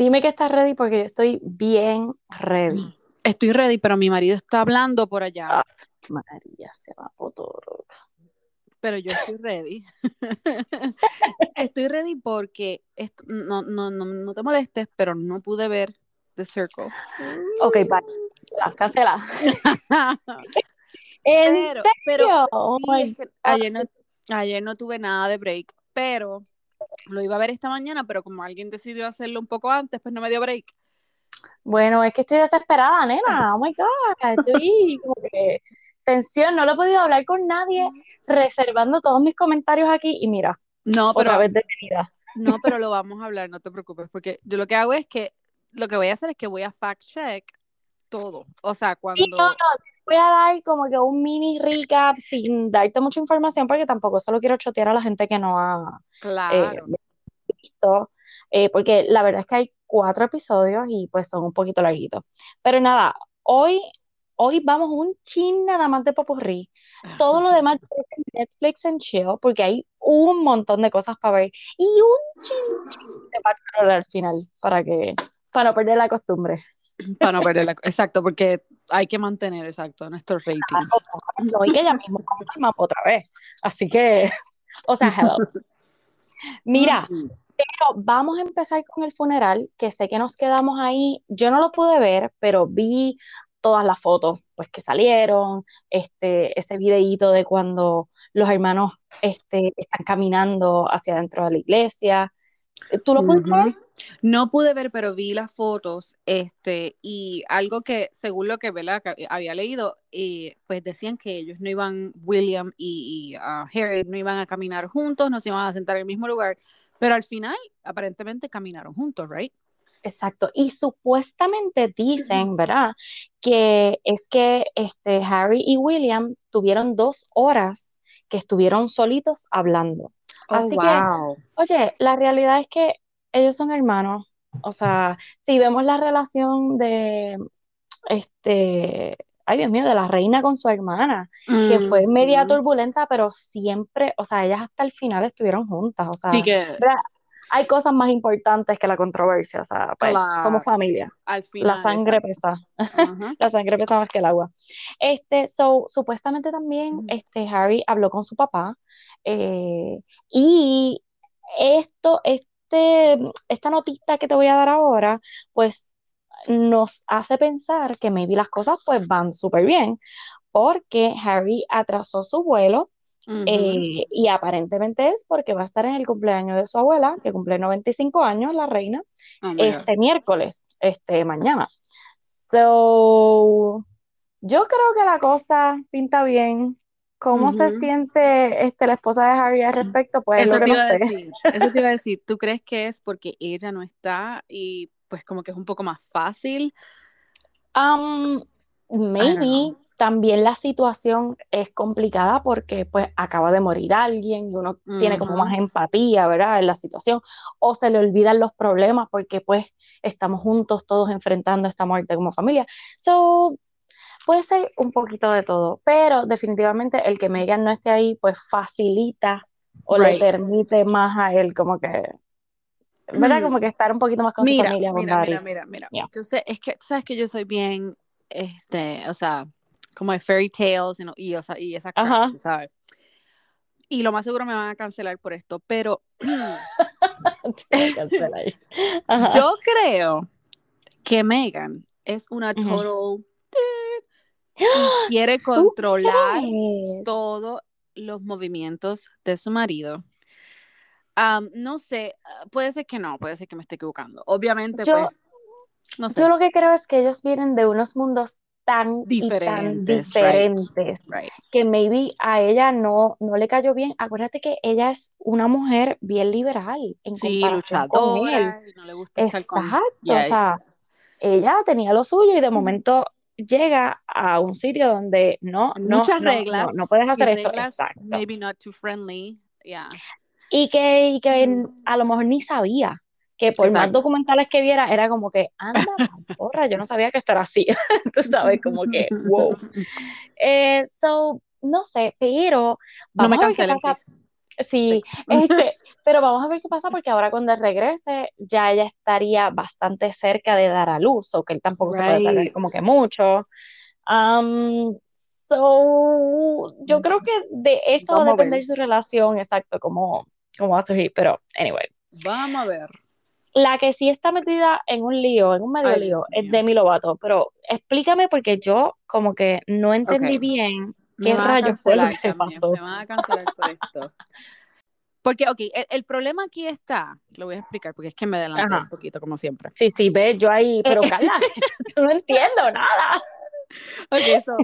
Dime que estás ready porque yo estoy bien ready. Estoy ready, pero mi marido está hablando por allá. Ah, María, se va por todo. Pero yo estoy ready. estoy ready porque esto, no, no, no, no te molestes, pero no pude ver The Circle. Ok, bye. La, cancela. ¿En pero, serio? pero sí, my es que ayer, no, ayer no tuve nada de break, pero lo iba a ver esta mañana, pero como alguien decidió hacerlo un poco antes, pues no me dio break. Bueno, es que estoy desesperada, nena. Oh my God. Estoy como que tensión. No lo he podido hablar con nadie, reservando todos mis comentarios aquí. Y mira, No, pero otra vez detenida. No, pero lo vamos a hablar, no te preocupes, porque yo lo que hago es que lo que voy a hacer es que voy a fact check todo. O sea, cuando Y no, no, voy a dar como que un mini recap sin darte mucha información, porque tampoco solo quiero chotear a la gente que no ha eh, claro, visto. eh, porque la verdad es que hay cuatro episodios y pues son un poquito larguitos. Pero nada, hoy, hoy vamos un chin nada más de popurrí. Todo lo demás que Netflix and chill, porque hay un montón de cosas para ver y un chin, chin de Bachelor al final, para que, para no perder la costumbre. Para no perder la exacto, porque hay que mantener exacto nuestros ratings. No, y que ya mismo otra vez. Así que, o sea, hello. Mira, pero vamos a empezar con el funeral, que sé que nos quedamos ahí. Yo no lo pude ver, pero vi todas las fotos pues que salieron, este, ese videíto de cuando los hermanos este, están caminando hacia adentro de la iglesia. ¿Tú lo pudiste ver? No pude ver, pero vi las fotos, este, y algo que, según lo que ¿verdad? que había leído, eh, pues decían que ellos no iban, William y, y, ah, Harry no iban a caminar juntos, no se iban a sentar en el mismo lugar, pero al final, aparentemente caminaron juntos, ¿right? Exacto. Y supuestamente dicen, ¿verdad? Que es que este, Harry y William tuvieron dos horas que estuvieron solitos hablando. Así que, wow. oye, la realidad es que ellos son hermanos. O sea, si vemos la relación de, este, ay Dios mío, de la reina con su hermana, que fue media Ujú. turbulenta, pero siempre, o sea, ellas hasta el final estuvieron juntas. O sea, Así que. Hay cosas más importantes que la controversia. O sea, pues, somos claro, familia. al La final, sangre exacto. pesa, Ajá. la sangre pesa más que el agua. Este, so, supuestamente también Ujú. este, Harry habló con su papá eh, y esto, este, esta notita que te voy a dar ahora, pues nos hace pensar que maybe las cosas pues van súper bien, porque Harry atrasó su vuelo eh, y aparentemente es porque va a estar en el cumpleaños de su abuela, que cumple 95 años, la reina, Oh este miércoles, este mañana. So, yo creo que la cosa pinta bien. ¿Cómo se siente este, la esposa de Harry al respecto? Pues es lo Eso que te no iba a sé. decir, eso te iba a decir. ¿Tú crees que es porque ella no está y pues como que es un poco más fácil? Um, maybe también la situación es complicada porque pues acaba de morir alguien y uno tiene como más empatía, ¿verdad? En la situación, o se le olvidan los problemas porque pues estamos juntos todos enfrentando esta muerte como familia. So, puede ser un poquito de todo, pero definitivamente el que Megan no esté ahí pues facilita o le permite más a él como que, ¿verdad? Hmm. Como que estar un poquito más con su Mira, familia, con mira, mira, mira, mira. Yeah. Yo sé, es que sabes que yo soy bien, este, o sea, como de fairy tales you know, y, o sea, y ¿sabes? Y lo más seguro me van a cancelar por esto, pero yo creo que Megan es una total y quiere ¿Tú controlar todos los movimientos de su marido. No sé, ah, puede ser que no, puede ser que me esté equivocando. Obviamente, Yo, pues, no yo sé, lo que creo es que ellos vienen de unos mundos tan y tan diferentes, right, right. que maybe a ella no, no le cayó bien. Acuérdate que ella es una mujer bien liberal en Sí, comparación con él. luchadora, y no le gusta estar con, Exacto, o yeah, sea, ella tenía lo suyo y de momento llega a un sitio donde no, no, muchas no, no, reglas no puedes hacer esto. reglas Exacto. maybe not too friendly, yeah. Y que, y que Ujú. a lo mejor ni sabía que por más documentales que viera, era como que, anda, porra, yo no sabía que esto era así. Tú sabes, como que, wow. Eh, so, no sé, pero No me vamos a ver qué cancelen, pasa. Sí, este, pero vamos a ver qué pasa porque ahora cuando regrese ya ella estaría bastante cerca de dar a luz, o que él tampoco se puede Right. como que mucho. Um, so, yo creo que de esto va a Vamos a ver. depender su relación, exacto, cómo, cómo va a surgir, pero anyway. Vamos a ver. La que sí está metida en un lío, en un medio Ay, lío, es. Demi Lovato, pero explícame porque yo como que no entendí bien qué rayos fue lo que pasó. Me van a cancelar por esto. Porque, ok, el, el problema aquí está, lo voy a explicar porque es que me adelanté Ajá. un poquito, como siempre. Sí, sí, ve, yo ahí, pero Eh. Carla, yo no entiendo nada. Ok, so,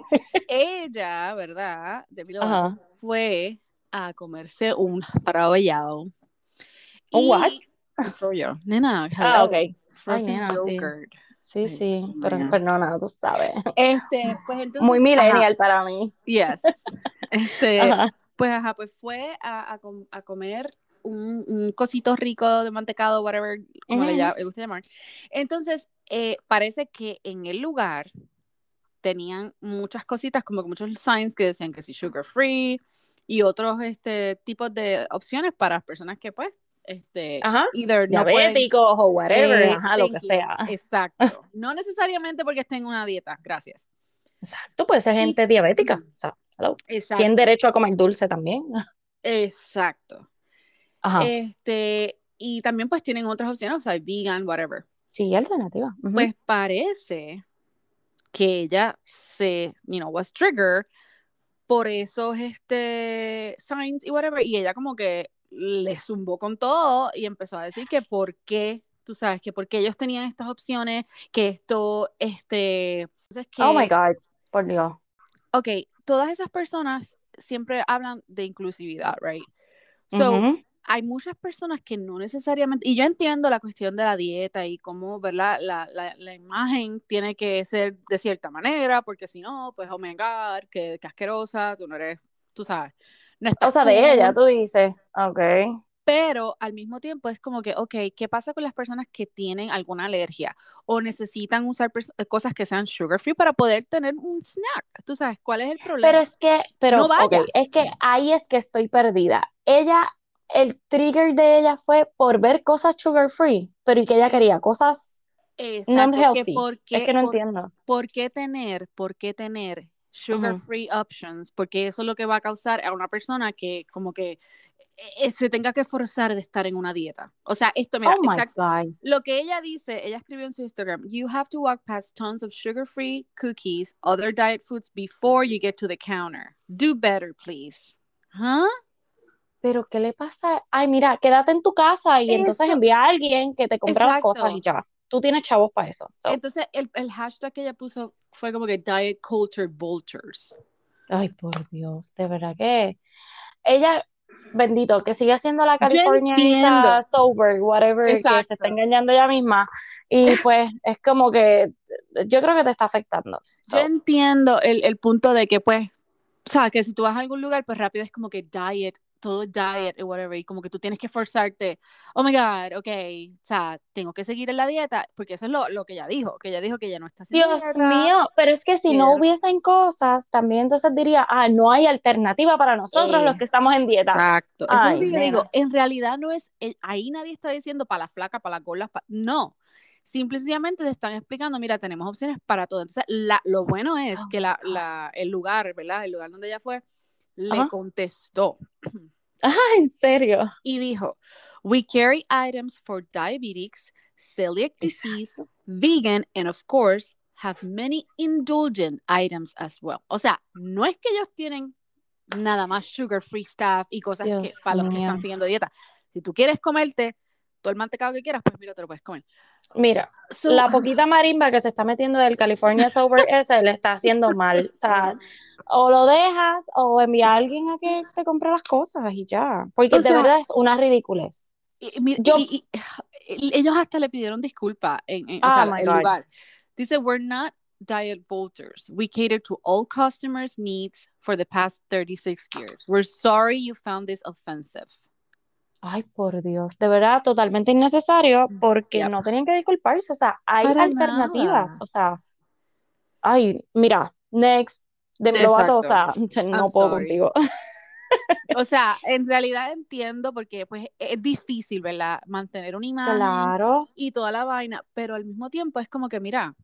ella, ¿verdad? Lovato, Ajá. fue a comerse un farabellado. ¿Un what? Un. Nena, Ah, hello. ok. Frozen nena, sí. yogurt. Sí, Ay, sí, Dios pero mío. perdona, tú sabes. Este, pues entonces. Muy ajá, millennial para mí. yes. Este, Ajá. pues ajá, pues fue a, a com- a comer un, un cosito rico de mantecado, whatever, como le, Ujú. lla- le gusta llamar. Entonces, eh, parece que en el lugar tenían muchas cositas, como que muchos signs que decían que sí, sugar free y otros este, tipos de opciones para personas que, pues, este, Ajá. either no pueden. Diabéticos o whatever, Eh, ajá, lo que sea. Exacto. No necesariamente porque estén en una dieta, gracias. Exacto, puede ser Y- gente diabética. O sea, hello. Exacto. Tienen derecho a comer dulce también. Exacto. Ajá. Este, y también pues tienen otras opciones, o sea, vegan, whatever. Sí, alternativa. Pues parece que ella se, you know, was triggered por esos este signs y whatever, y ella como que le zumbó con todo y empezó a decir que por qué, tú sabes, que porque ellos tenían estas opciones, que esto, este, entonces que, Oh my God, por Dios. ok, todas esas personas siempre hablan de inclusividad, right? So, hay muchas personas que no necesariamente, y yo entiendo la cuestión de la dieta y cómo, ¿verdad? La, la, la imagen tiene que ser de cierta manera, porque si no, pues, oh my God, que, que asquerosa, tú no eres, tú sabes, no O sea, de ella, tú dices. Ok. Pero al mismo tiempo es como que, ok, ¿qué pasa con las personas que tienen alguna alergia o necesitan usar eh, cosas que sean sugar free para poder tener un snack? Tú sabes, ¿cuál es el problema? Pero es que, pero, No vayas. es que ahí es que estoy perdida. Ella, el trigger de ella fue por ver cosas sugar free, pero y que ella quería cosas Exacto, non-healthy. que por Es que no por- entiendo. ¿por qué tener, por qué tener sugar free options? Porque eso es lo que va a causar a una persona que como que eh, se tenga que forzar de estar en una dieta. O sea, esto, mira, Oh exacto. Lo que ella dice, ella escribió en su Instagram, you have to walk past tons of sugar-free cookies, other diet foods before you get to the counter. Do better, please. ¿Huh? Pero ¿qué le pasa? Ay, mira, quédate en tu casa y entonces envía a alguien que te compre las cosas y ya. Tú tienes chavos para eso. So, Entonces, el, el hashtag que ella puso fue como que diet culture vultures. Ay, por Dios, de verdad que ella, bendito, que sigue siendo la Yo California entiendo. sober, whatever, que se Exacto. está engañando ella misma. Y pues es como que yo creo que te está afectando. So, Yo entiendo el, el punto de que, pues, o sea, que si tú vas a algún lugar, pues rápido es como que diet, todo diet, y whatever, y como que tú tienes que forzarte, oh my God, ok, o sea, tengo que seguir en la dieta, porque eso es lo, lo que ella dijo, que ella dijo que ella no está haciendo Dios dieta. mío, pero es que si no hubiesen cosas, también entonces diría, ah, no hay alternativa para nosotros los que estamos en dieta. Exacto. Eso es Ay, lo que digo. En realidad no es, eh, ahí nadie está diciendo para la flaca, para las gordas, pa- no. Simple y sencillamente te están explicando, mira, tenemos opciones para todo. Entonces, la, lo bueno es Oh que la, la- el lugar, ¿verdad? El lugar donde ella fue, le Ajá. contestó Ah, en serio. y dijo, we carry items for diabetics, celiac disease, vegan, and of course, have many indulgent items as well. O sea, no es que ellos tienen nada más sugar free stuff y cosas que, para los que mío. están siguiendo dieta. Si tú quieres comerte todo el mantecado que quieras, pues mira, te lo puedes comer. Mira, So, la poquita marimba que se está metiendo del California Sober ese le está haciendo mal. O sea, o lo dejas o envía a alguien a que te compre las cosas y ya. Porque de sea, verdad es una ridiculez. y- yo- y- ellos hasta le pidieron disculpa en, en- o Oh sea, el God. lugar. Dice, we're not diet vultures. We cater to all customers' needs for the past 36 years. We're sorry you found this offensive. Ay, por Dios, de verdad, totalmente innecesario porque Yep. no tenían que disculparse. O sea, hay Para alternativas. nada. O sea, ay, mira, next, de Lovato, o sea, no I'm puedo sorry. contigo. O sea, en realidad entiendo porque pues es difícil, ¿verdad? Mantener una imagen Claro. y toda la vaina, pero al mismo tiempo es como que, mira,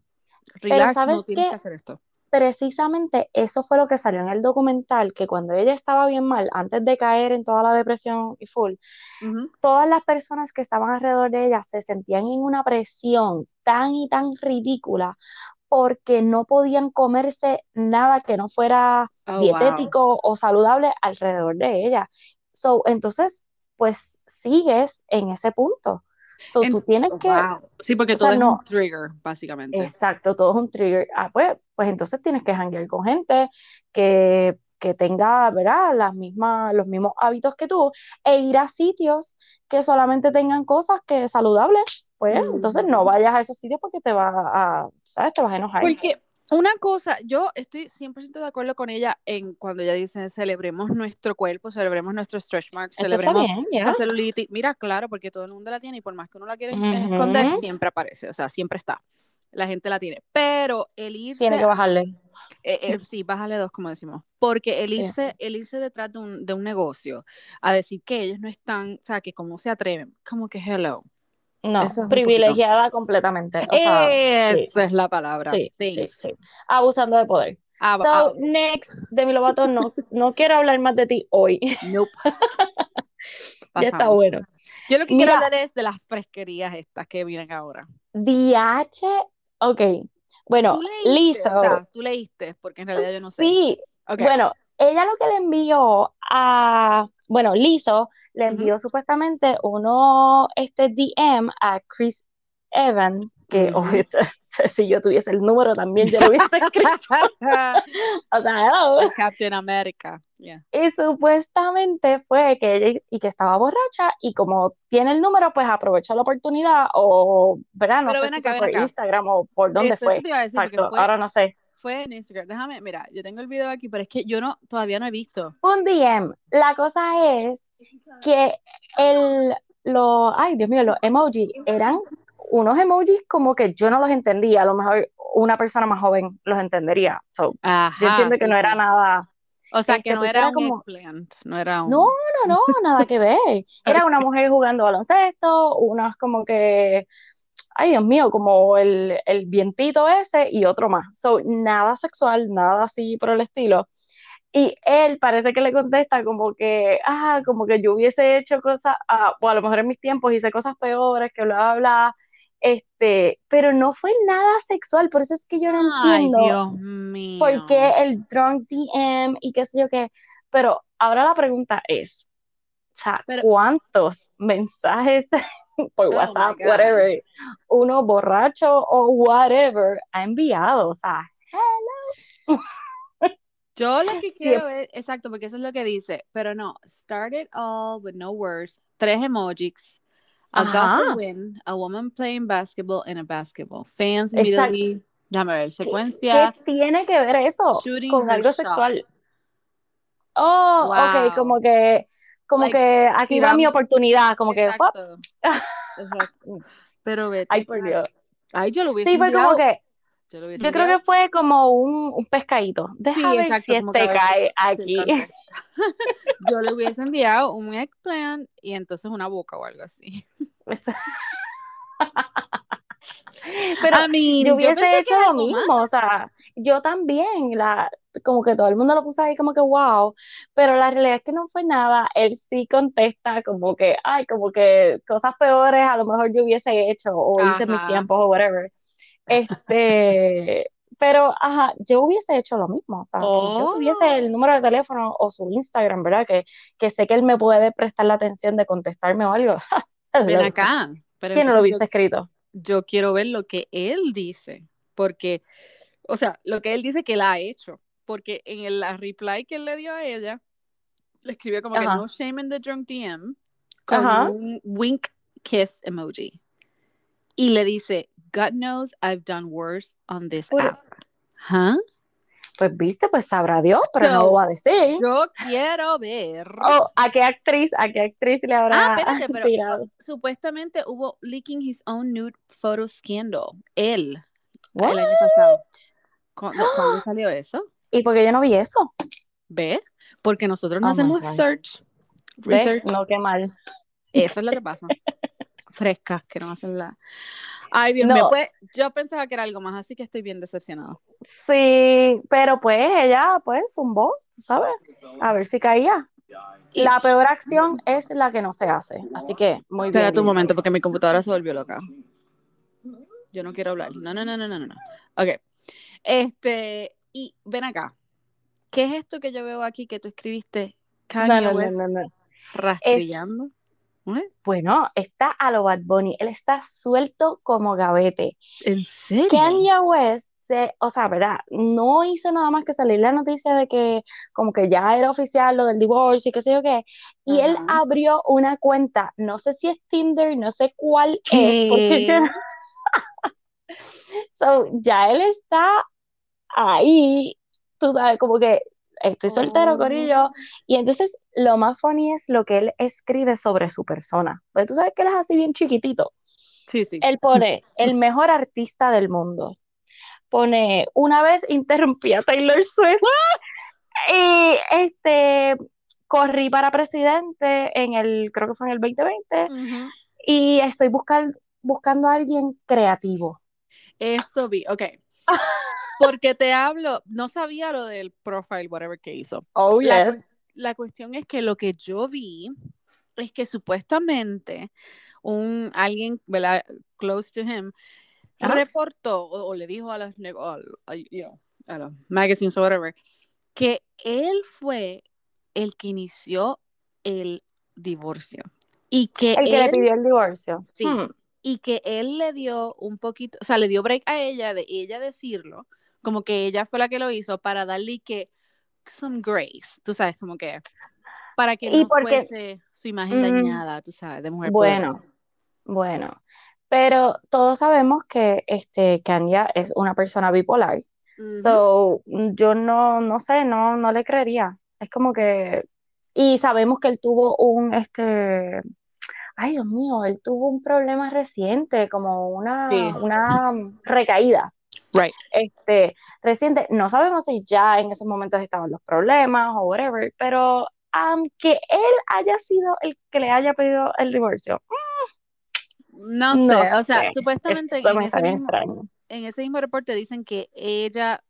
relax, ¿sabes no tienes qué? que hacer esto. Precisamente eso fue lo que salió en el documental, que cuando ella estaba bien mal, antes de caer en toda la depresión y full, todas las personas que estaban alrededor de ella se sentían en una presión tan y tan ridícula porque no podían comerse nada que no fuera Oh, wow. dietético o saludable alrededor de ella. So, entonces, pues sigues en ese punto. So, En- tú tienes que, wow. Sí, porque todo sea, es no- un trigger, básicamente. exacto, todo es un trigger. Ah, pues, pues entonces tienes que janguear con gente que, que tenga, ¿verdad? Las mismas, los mismos hábitos que tú e ir a sitios que solamente tengan cosas que saludables. Pues entonces no vayas a esos sitios porque te vas a, ¿sabes? Te vas a enojar. Porque una cosa, yo estoy 100% de acuerdo con ella en cuando ella dice celebremos nuestro cuerpo, celebremos nuestro stretch marks, celebremos bien, ya. la celulitis. Mira, claro, porque todo el mundo la tiene y por más que uno la quiera Ujú. esconder, siempre aparece, o sea, siempre está. La gente la tiene. Pero el irte, Tiene que bajarle. eh, eh, sí, bájale dos, como decimos. Porque el Sí. irse, el irse detrás de un, de un negocio a decir que ellos no están, o sea, que cómo se atreven, como que hello. No, es privilegiada completamente. O sea, sí, Esa es la palabra. sí, sí. Abusando de poder. Ah, So, ah, next, Demi Lovato, no, no quiero hablar más de ti hoy. nope. Ya está bueno. Yo lo que quiero hablar es de las fresquerías estas que vienen ahora. DH, ok. Bueno, Tú leíste, Lizzo, o sea, tú leíste, porque en realidad yo no sé. sí, Ok. bueno, ella lo que le envió a, bueno, Lizzo le envió supuestamente uno, este DM a Chris Evans, que Ujú. obvio, si yo tuviese el número también yo lo hubiese escrito. O sea, hello. Captain America. Yeah. Y supuestamente fue que ella y que estaba borracha y como tiene el número, pues aprovechó la oportunidad o, ¿verdad? No Pero sé ven si acá, fue ven por acá. Instagram o por dónde Eso, fue. eso decir, Exacto, fue, ahora no sé. Fue en Instagram. Déjame, mira, yo tengo el video aquí, pero es que yo no, todavía no he visto. Un DM. La cosa es que el, los, ay Dios mío, los emojis eran unos emojis como que yo no los entendía. A lo mejor una persona más joven los entendería. So, Ajá, yo entiendo que sí, no era sí. nada. O sea, este, que no porque era era un como- eggplant, no era un... No, no, no, nada que ver. Era una mujer jugando baloncesto, unas como que, ay Dios mío, como el, el vientito ese y otro más. So, nada sexual, nada así por el estilo. Y él parece que le contesta como que, ah, como que yo hubiese hecho cosas, ah, o a lo mejor en mis tiempos hice cosas peores, que bla, bla, bla. Este, pero no fue nada sexual, por eso es que yo no Ay, entiendo Dios mío. por qué el drunk DM y qué sé yo qué. Pero ahora la pregunta es, o sea, Pero- ¿cuántos mensajes por Oh WhatsApp, whatever, uno borracho o whatever ha enviado? O sea, Yo lo que quiero ver, exacto, porque eso es lo que dice, pero no, start it all with no words, tres emojis, a Ajá. win, a woman playing basketball in a basketball, fans immediately, déjame ver, ¿qué, secuencia, qué tiene que ver eso con algo shot. sexual? Oh, ok, Wow. como que, como Like, que aquí va mi oportunidad, como que. Pero vete, ay, por Dios. ay, yo lo hubiese Sí, fue como que, yo lo hubiese Yo creo que fue como un, un pescadito. Deja Sí, exacto, si a este cae aquí. Yo le hubiese enviado un eggplant y entonces una boca o algo así. Pero I mean, yo hubiese hecho lo más. mismo, o sea, yo también, la, como que todo el mundo lo puso ahí como que wow, pero la realidad es que no fue nada, él sí contesta como que, ay, como que cosas peores a lo mejor yo hubiese hecho o hice mis tiempos o whatever, este, pero ajá, yo hubiese hecho lo mismo, o sea, si yo tuviese Oh. el número de teléfono o su Instagram, ¿verdad? Que, que sé que él me puede prestar la atención de contestarme o algo, Ven acá. Pero ¿quién no lo hubiese escrito? yo, yo quiero ver lo que él dice, porque, o sea, lo que él dice que él ha hecho, porque en el la reply que él le dio a ella, le escribió como que no shame in the drunk DM con Ajá. un wink kiss emoji. Y le dice, God knows I've done worse on this Puro- app. ¿Ah? Pues viste, pues sabrá Dios, pero no lo va a decir. Yo quiero ver. Oh, ¿a qué actriz, a qué actriz le habrá Ah, espérate, pero tirado? supuestamente hubo leaking his own nude photo scandal. Él, What? el año pasado. ¿Cuándo, cuándo salió eso? ¿Y por qué yo no vi eso? ¿Ves? Porque nosotros no Oh hacemos search, research. No, qué mal. Eso es lo que pasa. Frescas, que no hacen la. Ay, Dios No. mío, pues yo pensaba que era algo más, así que estoy bien decepcionada. Sí, pero pues ella, pues, zumbó, ¿sabes? A ver si caía. Y- La peor acción es la que no se hace. Así que, muy bien. Espérate un momento, porque mi computadora se volvió loca. Yo no quiero hablar. No, no, no, no, no. no. Ok. Este, y ven acá. ¿Qué es esto que yo veo aquí que tú escribiste? Kanye no, no, West no, no. rastrillando. ¿Eh? Bueno, está a lo Bad Bunny. Él está suelto como gavete. ¿En serio? Kanye West, se, o sea, ¿verdad? No hizo nada más que salir la noticia de que como que ya era oficial lo del divorcio y qué sé yo qué. Y él abrió una cuenta, no sé si es Tinder, no sé cuál es, porque yo... So, ya él está ahí, tú sabes, como que estoy soltero, Oh. corillo. Y entonces lo más funny es lo que él escribe sobre su persona. Porque tú sabes que él es así bien chiquitito. Sí, sí. Él pone el mejor artista del mundo. Pone una vez interrumpí a Taylor Swift y este corrí para presidente en el, creo que fue en el 2020 Ujú. y estoy buscando buscando a alguien creativo. Eso vi, ok. Porque te hablo, no sabía lo del profile, whatever que hizo. Oh, La yes. La cuestión es que lo que yo vi es que supuestamente un alguien, ¿verdad? Close to him, Ajá. reportó o, o le dijo a las, ne- o al- a, you know, a los magazines o whatever, que él fue el que inició el divorcio y que El que le pidió el divorcio. Sí. Hmm. y que él le dio un poquito, o sea, le dio break a ella de ella decirlo, como que ella fue la que lo hizo para darle que some grace, tú sabes, como que para que Y no porque- fuese su imagen Mm, dañada, tú sabes, de mujer Bueno, poderosa. bueno. Pero todos sabemos que este Kanye es una persona bipolar. So, yo no, no sé, no, no le creería. Es como que, y sabemos que él tuvo un, este, ay Dios mío, él tuvo un problema reciente, como una, Sí. una recaída, Right. este, reciente. No sabemos si ya en esos momentos estaban los problemas o whatever, pero aunque él haya sido el que le haya pedido el divorcio, No No sé, o sea, sé. supuestamente esto en me ese, está bien mismo, extraño. en ese mismo reporte dicen que ella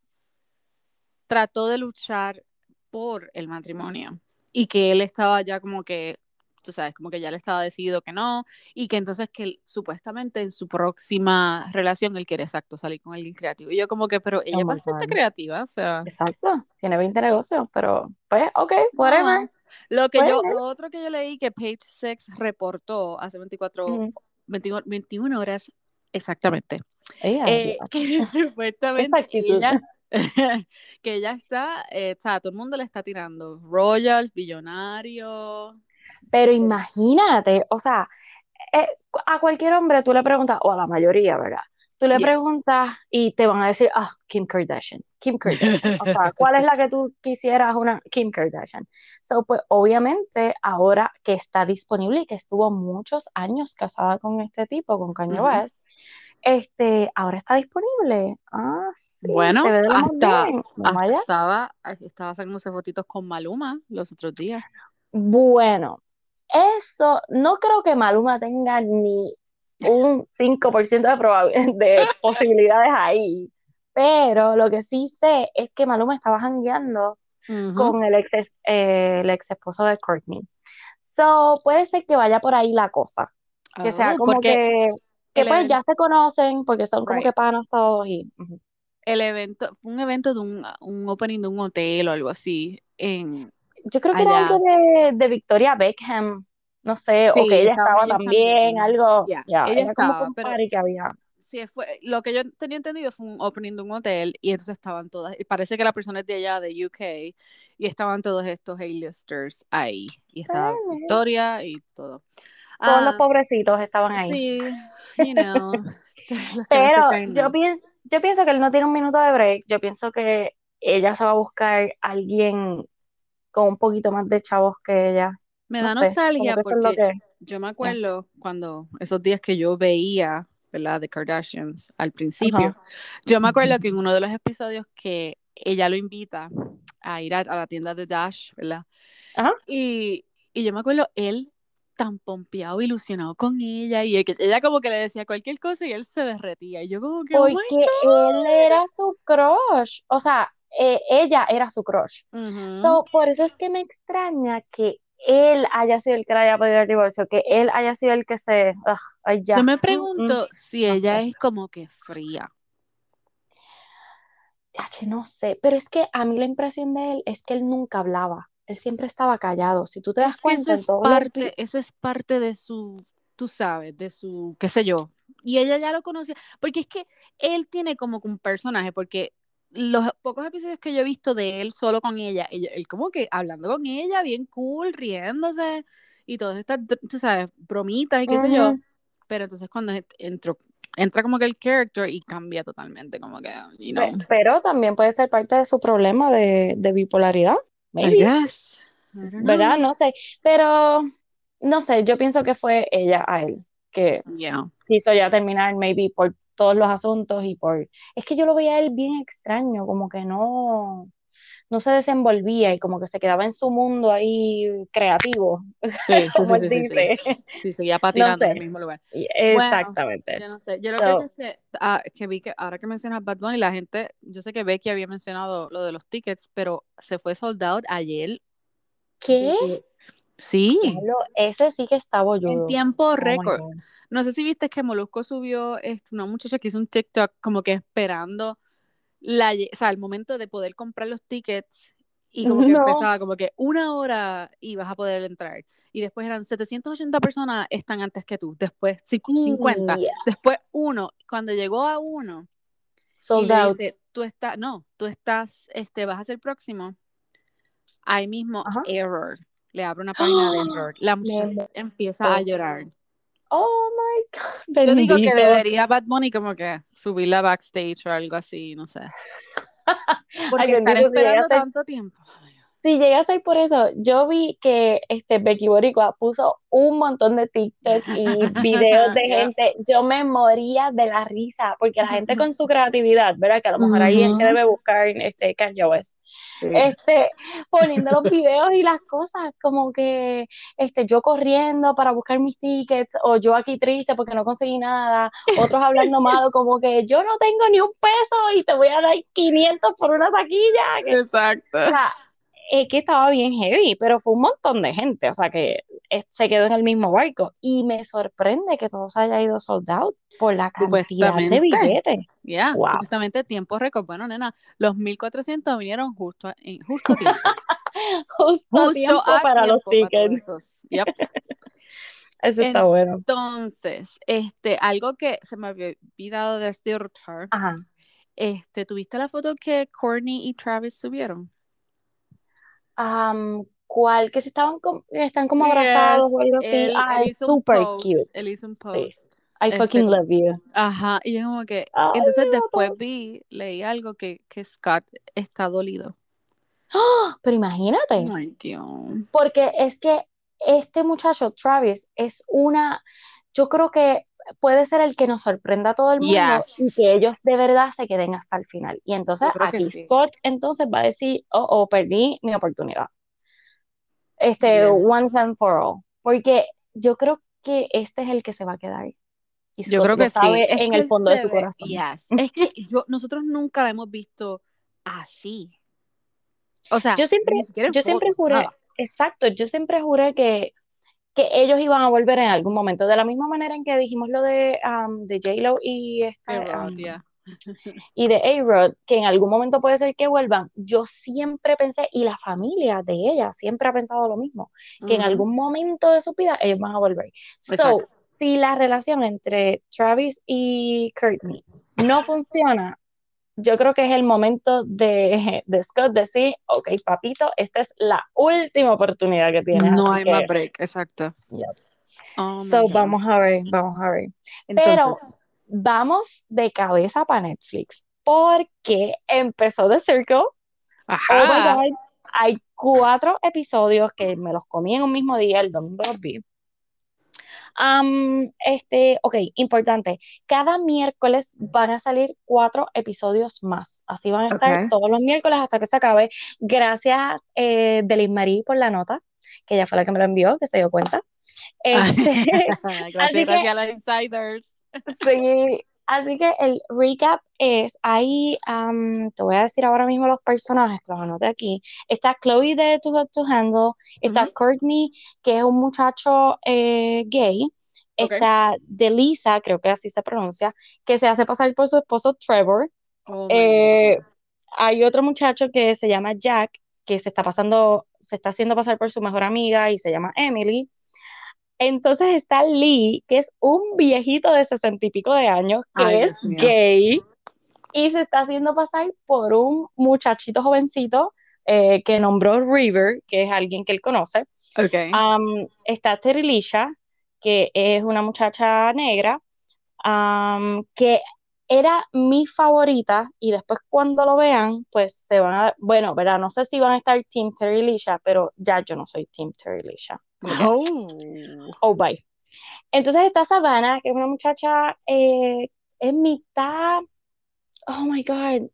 trató de luchar por el matrimonio y que él estaba ya como que, tú sabes, como que ya le estaba decidido que no y que entonces que él, supuestamente en su próxima relación él quiere exacto salir con alguien creativo. Y yo como que, pero ella Oh es bastante God. creativa, o sea, Exacto, tiene 20 negocios, pero pues, ok, no, whatever. Lo que yo, lo otro que yo leí que Page Six reportó hace 24, Ujú. 21, 21 horas exactamente, Ella, eh, que supuestamente ella, que ella está, eh, sea, todo el mundo le está tirando royals, billonarios, Pero imagínate, o sea, eh, a cualquier hombre tú le preguntas, o a la mayoría, ¿verdad? Tú le Yeah. preguntas y te van a decir, ah, Kim Kardashian, Kim Kardashian. O sea, ¿cuál es la que tú quisieras? Una Kim Kardashian. So, pues obviamente ahora que está disponible y que estuvo muchos años casada con este tipo, con Kanye. West, este, ahora está disponible. Ah, sí, Bueno, hasta, estaba, estaba sacándose fotitos con Maluma los otros días. Bueno, eso no creo que Maluma tenga ni un 5% de, de posibilidades ahí, pero lo que sí sé es que Maluma estaba jangueando con el ex, eh, el ex esposo de Courtney. So, puede ser que vaya por ahí la cosa, que sea Oh, como que, que pues evento, ya se conocen, porque son como right. que panas todos y... El evento, fue un evento de un, un opening de un hotel o algo así en Yo creo que era allá. algo de, de Victoria Beckham, no sé, o que Sí, ella estaba ellos también, también. algo, Ya, ya, ella era estaba, pero que había. sí fue, lo que yo tenía entendido fue un opening de un hotel y entonces estaban todas, parece que la persona es de allá, de UK, y estaban todos estos A-listers ahí, y estaba Eh, Victoria y todo. Todos los Ah, pobrecitos estaban ahí. sí, you know, no Pero yo pienso, yo pienso que él no tiene un minuto de break. Yo pienso que ella se va a buscar a alguien con un poquito más de chavos que ella. Me No da sé, nostalgia porque que. yo me acuerdo cuando esos días que yo veía, ¿verdad? De Kardashians al principio, Ajá. yo me acuerdo que en uno de los episodios que ella lo invita a ir a, a la tienda de Dash, ¿verdad? Ajá. Y, y yo me acuerdo, él tan pompeado, ilusionado con ella, y ella como que le decía cualquier cosa y él se derretía. Y yo como que, oh Porque él era su crush, o sea, eh, ella era su crush. Ujú. So, por eso es que me extraña que él haya sido el que le haya pedido el divorcio, que él haya sido el que se, ugh, ay, ya. Yo me Mm, mm. pregunto si ella es como que fría. Yache, no sé, pero es que a mí la impresión de él es que él nunca hablaba, él siempre estaba callado. Si tú te das Es eso cuenta en es los parte, eso es parte de su, tú sabes, de su, qué sé yo. Y ella ya lo conocía, porque es que él tiene como un personaje, porque los pocos episodios que yo he visto de él solo con ella, ella- él como que hablando con ella, bien cool, riéndose, y todas estas, tú sabes, bromitas y qué sé yo. Pero entonces cuando entró, entra como que el character y cambia totalmente, como que, you know. Pe- Pero también puede ser parte de su problema de, de bipolaridad, I maybe, guess. I don't know. ¿verdad? No sé, pero no sé, yo pienso que fue ella a él que Yeah. quiso ya terminar, maybe por todos los asuntos y por... Es que yo lo veía a él bien extraño, como que no, no se desenvolvía y como que se quedaba en su mundo ahí creativo, Sí, como sí, él sí, sí, sí. dice. Sí, seguía patinando en sé. el mismo lugar. Bueno, Exactamente. yo no sé. Yo lo So- que sé es que, ah, que vi que ahora que mencionas Bad Bunny, la gente, yo sé que Becky había mencionado lo de los tickets, pero se fue sold out ayer. ¿Qué? Sí, Diablo, ese sí que está en tiempo Oh récord. No sé si viste que Molusco subió este, una muchacha que hizo un TikTok como que esperando la, o sea, el momento de poder comprar los tickets y como que No. empezaba como que una hora y vas a poder entrar. Y después eran 780 personas están antes que tú, después cincu- 50, Yeah. después uno. Cuando llegó a uno y Sold le out. dice, tú estás, no, tú estás, este, vas a ser próximo, ahí mismo, Ajá. error. Le abre una página de error. La muchacha empieza a llorar. Oh my God. Yo digo que debería Bad Bunny como que subirla backstage o algo así, no sé. Porque Ay, estar esperando tanto tiempo. Si llega a ser por eso, yo vi que este Becky Boricua puso un montón de TikTok y videos de gente. Yo me moría de la risa, porque la gente con su creatividad, ¿verdad? Que a lo mejor ahí es que debe buscar este Kanye West. Este, poniendo los videos y las cosas, como que este, yo corriendo para buscar mis tickets, o yo aquí triste porque no conseguí nada, otros hablando malo, como que yo no tengo ni un peso y te voy a dar 500 por una taquilla. Exacto. o sea, es que estaba bien heavy, pero fue un montón de gente, o sea que eh, se quedó en el mismo barco. Y me sorprende que todo se haya ido sold out por la cantidad de billetes. Ya, Wow. supuestamente tiempo récord. Bueno, nena, los 1400 vinieron justo a, en, justo a tiempo. Justo, Justo tiempo a para los tiempo para tickets. esos. Yep. Eso está bueno. Entonces, este, algo que se me había olvidado decirte, Ajá. este, ¿tuviste la foto que Courtney y Travis subieron? Am, ¿cuál? Que se estaban com- están como abrazados o algo así. Él, él Ay, hizo un super post, cute. Sí. post. I Este, fucking love you. Ajá, y yo como que, Ay, entonces después vi, leí algo que, que Scott está dolido. ¡Ah! Pero imagínate. Ay, Dios. Porque es que este muchacho, Travis, es una, yo creo que puede ser el que nos sorprenda a todo el mundo Yes. y que ellos de verdad se queden hasta el final. Y entonces Yo creo aquí sí. Scott entonces va a decir, oh, oh, perdí mi oportunidad. Este, Yes. once and for all. Porque yo creo que este es el que se va a quedar. Y Yo Scott creo lo que sí. sabe en el fondo de su ve- corazón. yes. Es que yo, nosotros nunca lo hemos visto así. O sea, Yo siempre, yo siempre juré, nada. exacto, yo siempre juré que, que ellos iban a volver en algún momento, de la misma manera en que dijimos lo de, um, de J-Lo y, um, ya. y de A-Rod, que en algún momento puede ser que vuelvan. Yo siempre pensé, y la familia de ella siempre ha pensado lo mismo, que en algún momento de su vida ellos van a volver. So, si la relación entre Travis y Courtney no funciona, yo creo que es el momento de, de Scott decir, ok, papito, esta es la última oportunidad que tienes. No hay que, más break, exacto. Yep. Oh so, vamos a ver, vamos a ver. Pero Entonces, vamos de cabeza para Netflix, porque empezó The Circle. Oh my ajá. God, hay cuatro episodios que me los comí en un mismo día, el domingo los vi. Am, este, ok, importante. Cada miércoles van a salir cuatro episodios más. Así van a estar todos los miércoles hasta que se acabe. Gracias, eh, Delis Marie, por la nota, que ella fue la que me la envió, que se dio cuenta. Este, gracias, Así que- gracias a los insiders. Sí, así que el recap es, ahí, am, te voy a decir ahora mismo los personajes, que los anoté aquí. Está Chloe de Too Hot to Handle, está. Courtney, que es un muchacho eh, gay, está Delisa, creo que así se pronuncia, que se hace pasar por su esposo Trevor. Oh Eh, hay otro muchacho que se llama Jack, que se está pasando, se está haciendo pasar por su mejor amiga y se llama Emily. Entonces está Lee, que es un viejito de sesenta y pico de años, que Ay, es gay y se está haciendo pasar por un muchachito jovencito eh, que nombró River, que es alguien que él conoce. Ok. Am, está Terilisha, que es una muchacha negra, que era mi favorita y después cuando lo vean, pues se van a, bueno, verá, no sé si van a estar Team Terilisha, pero ya yo no soy Team Terilisha. Oh. Oh, bye. Entonces está Savannah, que es una muchacha, eh, es mitad, oh my God,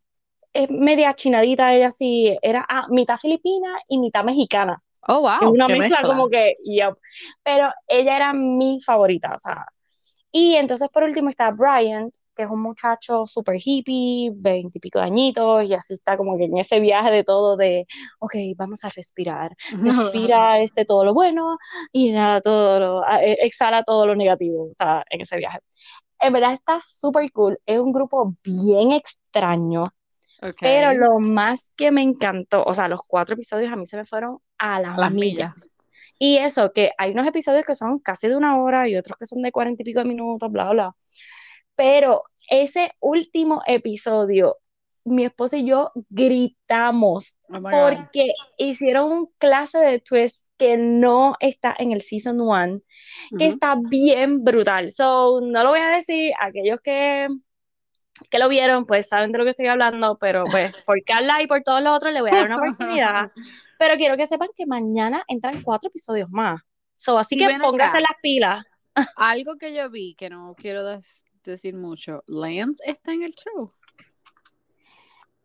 es media chinadita, ella sí, era ah, mitad filipina y mitad mexicana. Oh, Es wow. una qué mezcla mezcla. como que, yup. Pero ella era mi favorita, o sea. Y entonces por último está Bryant, que es un muchacho súper hippie, veintipico de añitos, y así está como que en ese viaje de todo de, ok, vamos a respirar, respira este todo lo bueno y nada, todo lo, eh, exhala todo lo negativo, o sea, en ese viaje. En verdad está súper cool, es un grupo bien extraño, Ok. pero lo más que me encantó, o sea, los cuatro episodios a mí se me fueron a las, las millas. millas. Y eso, que hay unos episodios que son casi de una hora y otros que son de cuarenta y pico de minutos, bla, bla. Pero ese último episodio, mi esposo y yo gritamos Oh porque hicieron un clase de twist que no está en el season one, que está bien brutal. So, no lo voy a decir, aquellos que, que lo vieron, pues saben de lo que estoy hablando, pero pues por Carla y por todos los otros le voy a dar una oportunidad. Pero quiero que sepan que mañana entran cuatro episodios más. So, así Y que pónganse acá. las pilas. Algo que yo vi que no quiero decir mucho. Lance está en el show.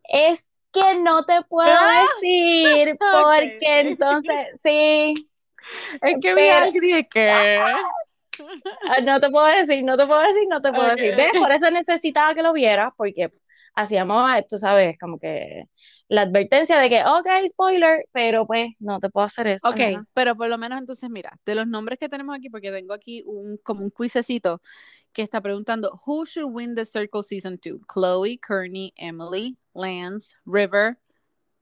Es que no te puedo Ah, decir, porque entonces, sí, Es que dije que. ah, no te puedo decir, no te puedo decir, no te puedo decir. ¿Ves? Por eso necesitaba que lo vieras, porque hacíamos, tú sabes, como que la advertencia de que, ok, spoiler, pero pues no te puedo hacer eso. Ok, pero por lo menos entonces, mira, de los nombres que tenemos aquí, porque tengo aquí un como un quizecito que está preguntando Who should win the Circle Season 2? Chloe, Kearney, Emily, Lance, River,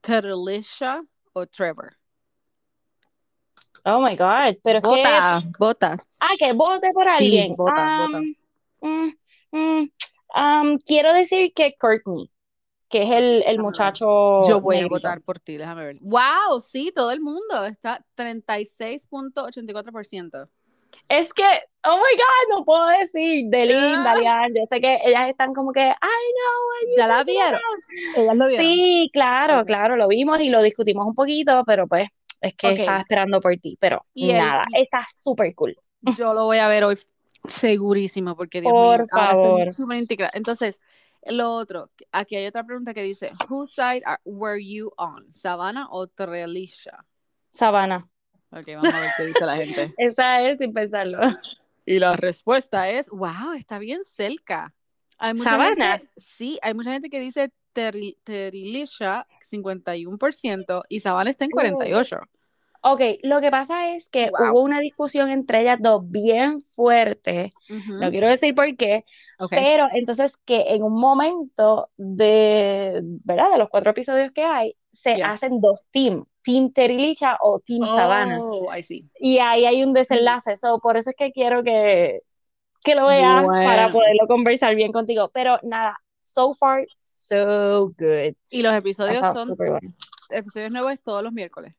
Terlisha o Trevor. Oh my God, pero es que, Vota, vota. ah, que vote por alguien. vota, vota. Um, mm, mm, um, quiero decir que Courtney, que es el, el muchacho Yo voy a negrito. votar por ti, déjame ver. ¡Wow! Sí, todo el mundo. Está 36.84%. Es que, oh my God, no puedo decir de linda, Ah. Lian. Yo sé que ellas están como que, ay, no, ¿Ya la vieron? Ellas lo vieron. Sí, claro, Ok. claro, lo vimos y lo discutimos un poquito, pero pues es que Ok. estaba esperando por ti, pero Y el- nada, y- está súper cool. Yo lo voy a ver hoy segurísimo, porque Dios Por mío, ahora estoy favor. súper integrada. Entonces, lo otro, aquí hay otra pregunta que dice, whose side are- were you on? ¿Savannah o Trelisha? Sabana, Ok, vamos a ver qué dice la gente. esa es sin pensarlo. Y la respuesta es, wow, está bien cerca. Hay mucha ¿Savannah? gente, sí, hay mucha gente que dice Terilisha 51% y Savannah está en Uh. 48. Ok, lo que pasa es que Wow. hubo una discusión entre ellas dos bien fuerte, no quiero decir por qué, pero entonces que en un momento de, ¿verdad? De los cuatro episodios que hay, se Yeah. hacen dos teams, Team Terilicha o Team Savannah. Oh, I see. Y ahí hay un desenlace, so, por eso es que quiero que, que lo veas para poderlo conversar bien contigo. Pero nada, so far, so good. Y los episodios son episodios nuevos todos los miércoles.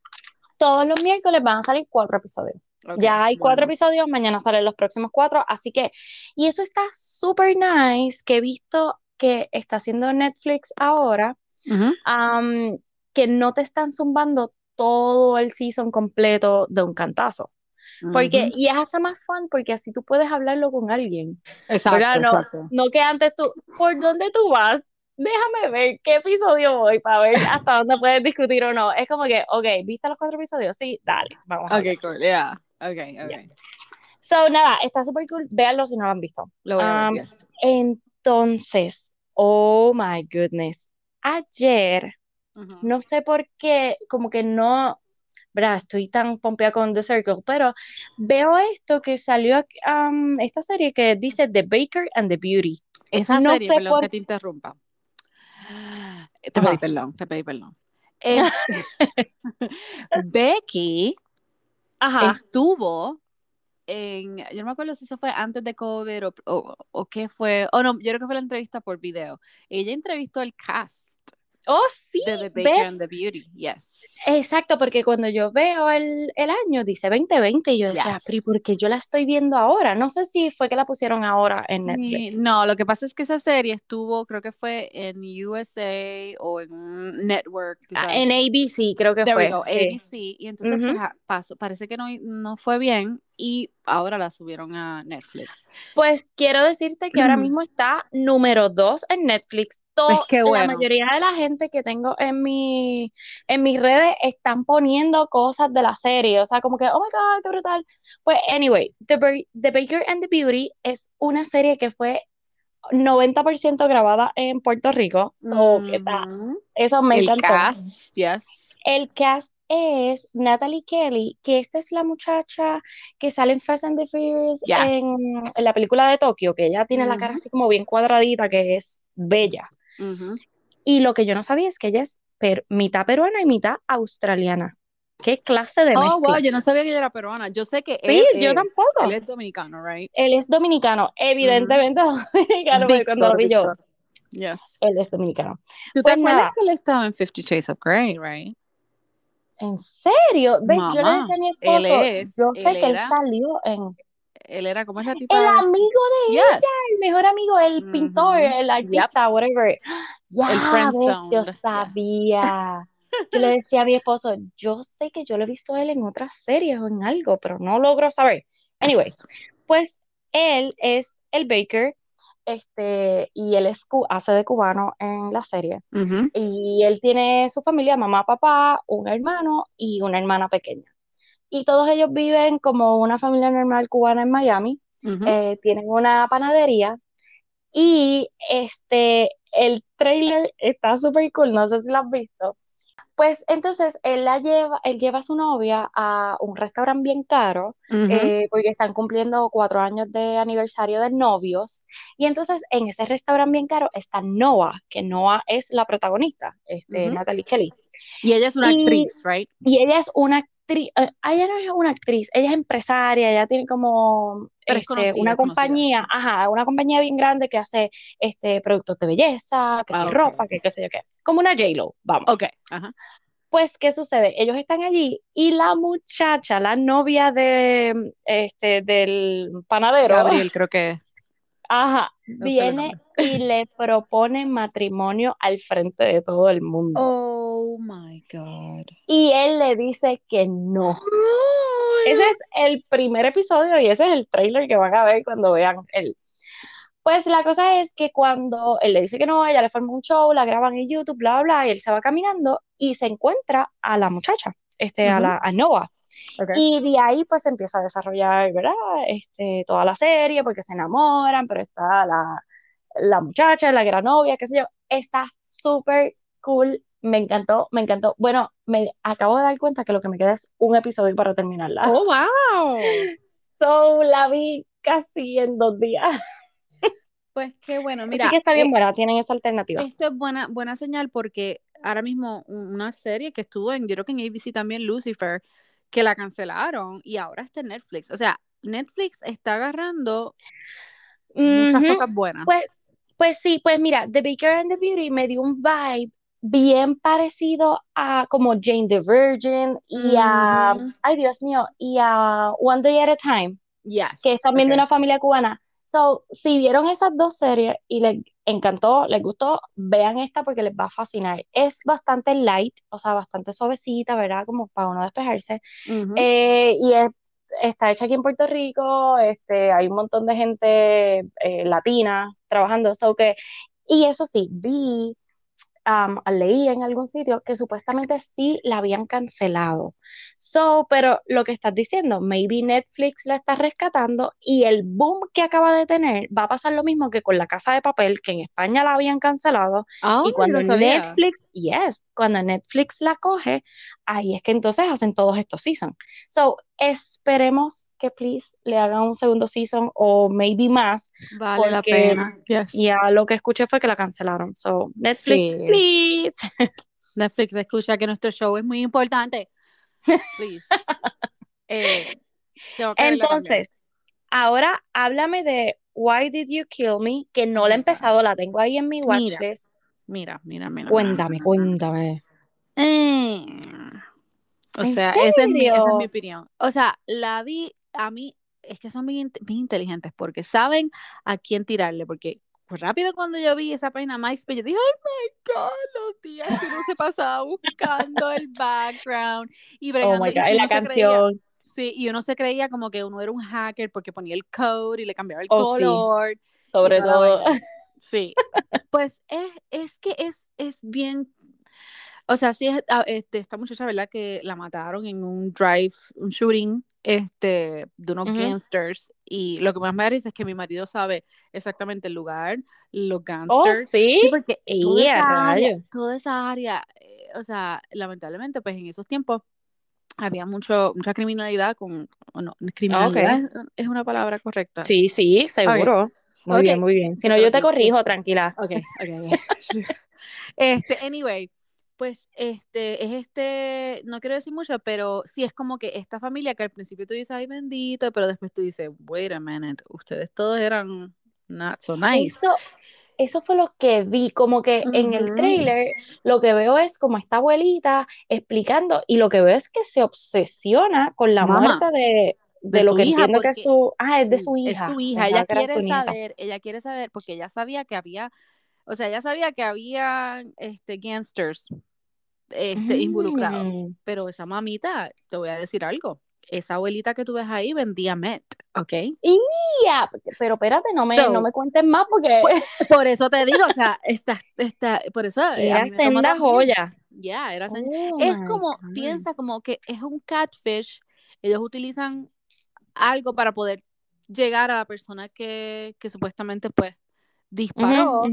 Todos los miércoles van a salir cuatro episodios. Ya hay cuatro bueno. episodios, mañana salen los próximos cuatro, así que, y eso está súper nice, que he visto que está haciendo Netflix ahora, am, que no te están zumbando todo el season completo de un cantazo. Porque, y es hasta más fun porque así tú puedes hablarlo con alguien. Exacto, No, exacto. no que antes tú, ¿por dónde tú vas? Déjame ver qué episodio voy para ver hasta dónde puedes discutir o no. Es como que, ok, ¿viste los cuatro episodios? Sí, dale, vamos a. Ok, cool, yeah. Ok, ok. So, nada, está súper cool. Véanlo si no lo han visto. Lo voy a Um, yes. Entonces, oh my goodness. Ayer, no sé por qué, como que no, ¿verdad? Estoy tan pompeada con The Circle, pero veo esto que salió, um, esta serie que dice The Baker and the Beauty. Esa no serie, perdón por- que te interrumpa. Te Ajá. pedí perdón, te pedí perdón. Este, Becky Ajá. estuvo en, yo no me acuerdo si eso fue antes de COVID o, o, o qué fue, o no, yo creo que fue la entrevista por video. Ella entrevistó el cast Oh, sí, de The ve- Baker and the Beauty, yes. Exacto, porque cuando yo veo el, el año, dice 2020, y yo decía, Yes. pero ¿y por qué yo la estoy viendo ahora? No sé si fue que la pusieron ahora en Netflix. No, lo que pasa es que esa serie estuvo, creo que fue en USA o en network, Ah. En ABC creo que There we fue. go, sí. ABC, y entonces pues, ah, pasó- parece que no, no fue bien y ahora la subieron a Netflix. Pues quiero decirte que ahora Mm. mismo está número dos en Netflix. To- Pues qué La bueno. mayoría de la gente que tengo en mi, en mis redes están poniendo cosas de la serie, o sea, como que, oh my God, qué brutal. Pues, anyway, The, Ba- The Baker and the Beauty es una serie que fue 90% grabada en Puerto Rico, so, que está- Ujú. eso me El encantó. cast, yes. El cast es Natalie Kelly, que esta es la muchacha que sale en Fast and the Furious Yes. en, en la película de Tokio, que ella tiene la cara así como bien cuadradita, que es bella. Y lo que yo no sabía es que ella es per- mitad peruana y mitad australiana. ¿Qué clase de Oh, mezcla? wow, yo no sabía que ella era peruana. Yo sé que Sí, él yo es, tampoco. él es dominicano, right? Él es dominicano, evidentemente dominicano, porque cuando lo vi yo. Yes. él es dominicano. ¿Tú Pues te acuerdas nada. que él estaba en Fifty Shades of Grey, right? ¿En serio? ¿Ves? Yo le decía a mi esposo, es- yo sé él que él era- salió en... Él era, ¿cómo es la tipa? El amigo de Yes. el mejor amigo, el pintor, el artista, whatever. Ya, ves, yo yeah. sabía. Yo le decía a mi esposo, yo sé que yo lo he visto a él en otras series o en algo, pero no logro saber. Anyway, pues él es el Baker, este, y él es, hace de cubano en la serie. Y él tiene su familia, mamá, papá, un hermano y una hermana pequeña. Y todos ellos viven como una familia normal cubana en Miami eh, tienen una panadería y este, el trailer está súper cool, no sé si lo has visto. Pues entonces él la lleva, él lleva a su novia a un restaurante bien caro eh, porque están cumpliendo cuatro años de aniversario de novios y entonces en ese restaurante bien caro está Noah, que Noah es la protagonista, este. Natalie Kelly. Y ella es una Y- actriz, right? Y ella es una actriz, eh, ella no es una actriz, ella es empresaria, ella tiene como es este, conocida, una conocida. compañía, ajá, una compañía bien grande que hace este, productos de belleza, que Ah, ropa, que qué sé yo qué, como una J-Lo, vamos. Ok, ajá. Pues, ¿qué sucede? Ellos están allí y la muchacha, la novia de, este, del panadero, Gabriel, creo que. ajá, viene y le propone matrimonio al frente de todo el mundo. Oh my God. Y él le dice que no. Ese es el primer episodio y ese es el trailer que van a ver cuando vean el. Pues la cosa es que cuando él le dice que no, ella le forma un show, la graban en YouTube, bla, bla, bla, y él se va caminando y se encuentra a la muchacha, este, a, Ujú. la, a Noah. Ok. Y de ahí pues empieza a desarrollar, ¿verdad? Este, toda la serie porque se enamoran, pero está la, la muchacha, la gran novia, qué sé yo. Está súper cool, me encantó, me encantó. Bueno, me acabo de dar cuenta que lo que me queda es un episodio para terminarla. Oh, wow. So, la vi casi en dos días. Pues qué bueno, mira. que está bien eh, buena, tienen esa alternativa. Esto es buena, buena señal porque ahora mismo una serie que estuvo en, yo creo que en ABC también, Lucifer, que la cancelaron y ahora está en Netflix. O sea, Netflix está agarrando muchas cosas buenas. Pues, pues sí, pues mira, The Baker and the Beauty me dio un vibe bien parecido a como Jane the Virgin y a, ay Dios mío, y a One Day at a Time, Yes. que es también de ok. una familia cubana. So, si vieron esas dos series y les encantó, les gustó, vean esta porque les va a fascinar. Es bastante light, o sea, bastante suavecita, ¿verdad? Como para uno despejarse. Ujú. Eh, y es está hecha aquí en Puerto Rico, este, hay un montón de gente eh, latina trabajando, so que, y eso sí, vi um, leí en algún sitio que supuestamente sí la habían cancelado. So, pero lo que estás diciendo, maybe Netflix la está rescatando y el boom que acaba de tener va a pasar lo mismo que con La Casa de Papel, que en España la habían cancelado. Ah, y cuando no. Netflix, yes, cuando Netflix la coge, ahí es que entonces hacen todos estos seasons. So, esperemos que please le hagan un segundo season o maybe más. Vale la pena. Yes. Ya lo que escuché fue que la cancelaron. So, Netflix, Sí. please. Netflix escucha que nuestro show es muy importante. Please. Eh, tengo que. Entonces, ahora háblame de Why Did You Kill Me, que no la he empezado, la tengo ahí en mi watchlist. Mira, mira, mira. Cuéntame, cuéntame. Eh, o ¿En sea, esa es, mi, esa es mi serio? opinión. O sea, la vi, a mí, es que son bien, bien inteligentes porque saben a quién tirarle, porque pues, rápido cuando yo vi esa página MySpace, yo dije, oh my God, los días que uno se pasaba buscando el background y Oh bregando, my y, God, y y la creía, canción. sí, y uno se creía como que uno era un hacker porque ponía el code y le cambiaba el Oh, color sobre todo. Sí, pues es, es que es, es bien o sea, sí, es, este, esta muchacha, ¿verdad? Que la mataron en un drive, un shooting, este, de unos Ujú. gangsters. Y lo que más me risa es que mi marido sabe exactamente el lugar, los Oh, gangsters. sí. Sí, porque toda Y a esa área, toda esa área, eh, o sea, lamentablemente, pues en esos tiempos había mucho, mucha criminalidad con, no, Ah, criminalidad es, es una palabra correcta. Sí, sí, seguro. Muy Ok, bien, muy bien. Si no, yo te corrijo, tranquila. Ok, ok, ok. Este, anyway, pues este, es este, no quiero decir mucho, pero sí es como que esta familia que al principio tú dices, ay bendito, pero después tú dices, wait a minute, ustedes todos eran not so nice. Eso, eso fue lo que vi, como que en el trailer lo que veo es como esta abuelita explicando y lo que veo es que se obsesiona con la Mamá, muerte de, de de lo que entiendo que es su, ah, es de su es hija, su hija, ella quiere saber, ella quiere saber, porque ella sabía que había, o sea, ella sabía que había este gangsters este, involucrados. Mm. Pero esa mamita, te voy a decir algo, esa abuelita que tú ves ahí vendía met, ¿ok? Y ya, pero espérate, no me, no So, me cuentes más porque por, por eso te digo, o sea, esta, esta, por eso eh, era tomó senda joya. Ya, era sen- Oh Es como, God. piensa como que es un catfish, ellos utilizan algo para poder llegar a la persona que, que supuestamente pues disparó.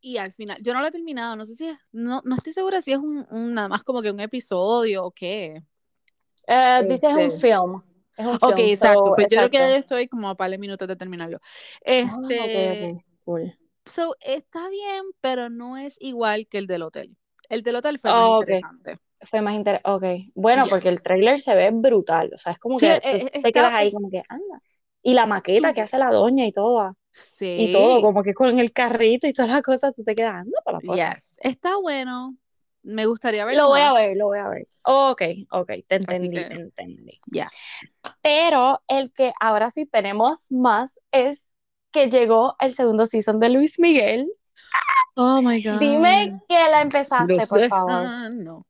Y al final, yo no lo he terminado, no sé si es, no, no estoy segura si es un, un- nada más como que un episodio o qué. Eh, dice es un Este, film, es un ok, film, exacto, so, pues yo creo que exacto. ya estoy como a par de minutos de terminarlo. Ah, ok, Este, ok, cool. so, está bien, pero no es igual que el del hotel. El del hotel fue más Ah, ok, interesante. fue más interesante. Ok, bueno, porque el Yes. trailer se ve brutal, o sea, es como Sí, que eh, tú eh, te está, quedas ahí es- como que, anda. Y la maqueta que hace la doña y todo, y todo, sí, como que con el carrito y todas las cosas, tú te quedas, anda para la yes, está bueno. Me gustaría ver Lo voy a ver, lo voy a ver. Ok, ok, te entendí, te que, entendí. yes. Pero el que ahora sí tenemos más es que llegó el segundo season de Luis Miguel. Oh my Dime God. que la Lo empezaste, por sé. favor. Ah, no.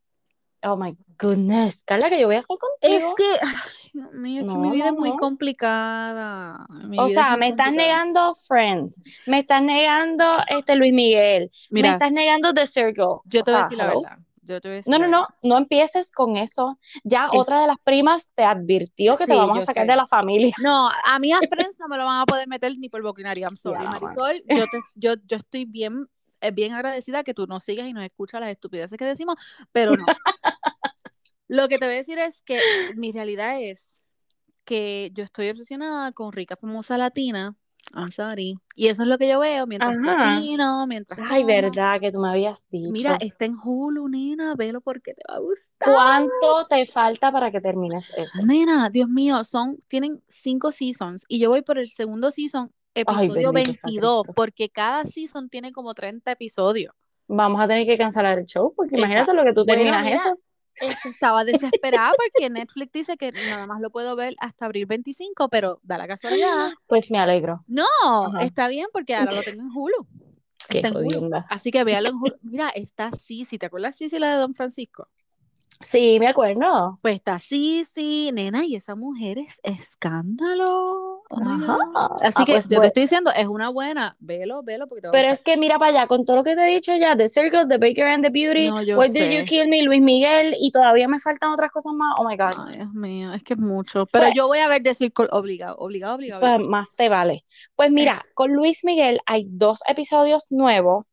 Oh my goodness, Carla, que yo voy a hacer Es contigo. que, ay, Dios mío, que mi No, vida no, es muy no. complicada. Mi O es sea, me estás complicada. negando Friends, me estás negando este Luis Miguel, me Mira, estás negando The Circle. yo te voy a decir la verdad. Yo te voy a decir No, no, no, no empieces con eso. Ya Es, otra de las primas te advirtió que te sí, vamos a sacar de sé. la familia. No, a mí a Friends no me lo van a poder meter ni por boquinaria. I'm sorry, no, mano. Marisol. Yo, te, yo, yo estoy bien, eh, bien agradecida que tú nos sigas y nos escuchas las estupideces que decimos, pero no. Lo que te voy a decir es que mi realidad es que yo estoy obsesionada con rica famosa latina. I'm sorry. Y eso es lo que yo veo mientras Ajá. cocino, mientras Ay, como. verdad que tú me habías Mira, dicho. está en Hulu, nena, velo porque te va a gustar. ¿Cuánto te falta para que termines ese? Nena, Dios mío, son, tienen cinco seasons y yo voy por el segundo season, Ay, episodio sea 22, Cristo. porque cada season tiene como 30 episodios. Vamos a tener que cancelar el show porque imagínate lo que tú Bueno, terminas mira, eso. Este, estaba desesperada porque Netflix dice que nada más lo puedo ver hasta abril 25, pero da la casualidad. Pues me alegro. No, Ajá. está bien porque ahora lo tengo en Hulu. Qué Hulu. Así que véalo en Hulu. Mira, está Sisi, ¿te acuerdas Sisi, la de Don Francisco? Sí, me acuerdo. Pues está sí, sí, nena, y esa mujer es escándalo. Ajá. Así Ah, que pues, yo te estoy diciendo, es una buena. Velo, velo, porque te a Pero gustar. es que mira para allá, con todo lo que te he dicho ya, The Circle, The Baker and the Beauty, No, Why Did You. Kill Me, Luis Miguel, y todavía me faltan otras cosas más. Oh my God. Ay, Dios mío, es que es mucho. Pero Pues- yo voy a ver decir obligado, obligado, obligado. Pues obligado. más te vale. Pues mira, con Luis Miguel hay dos episodios nuevos,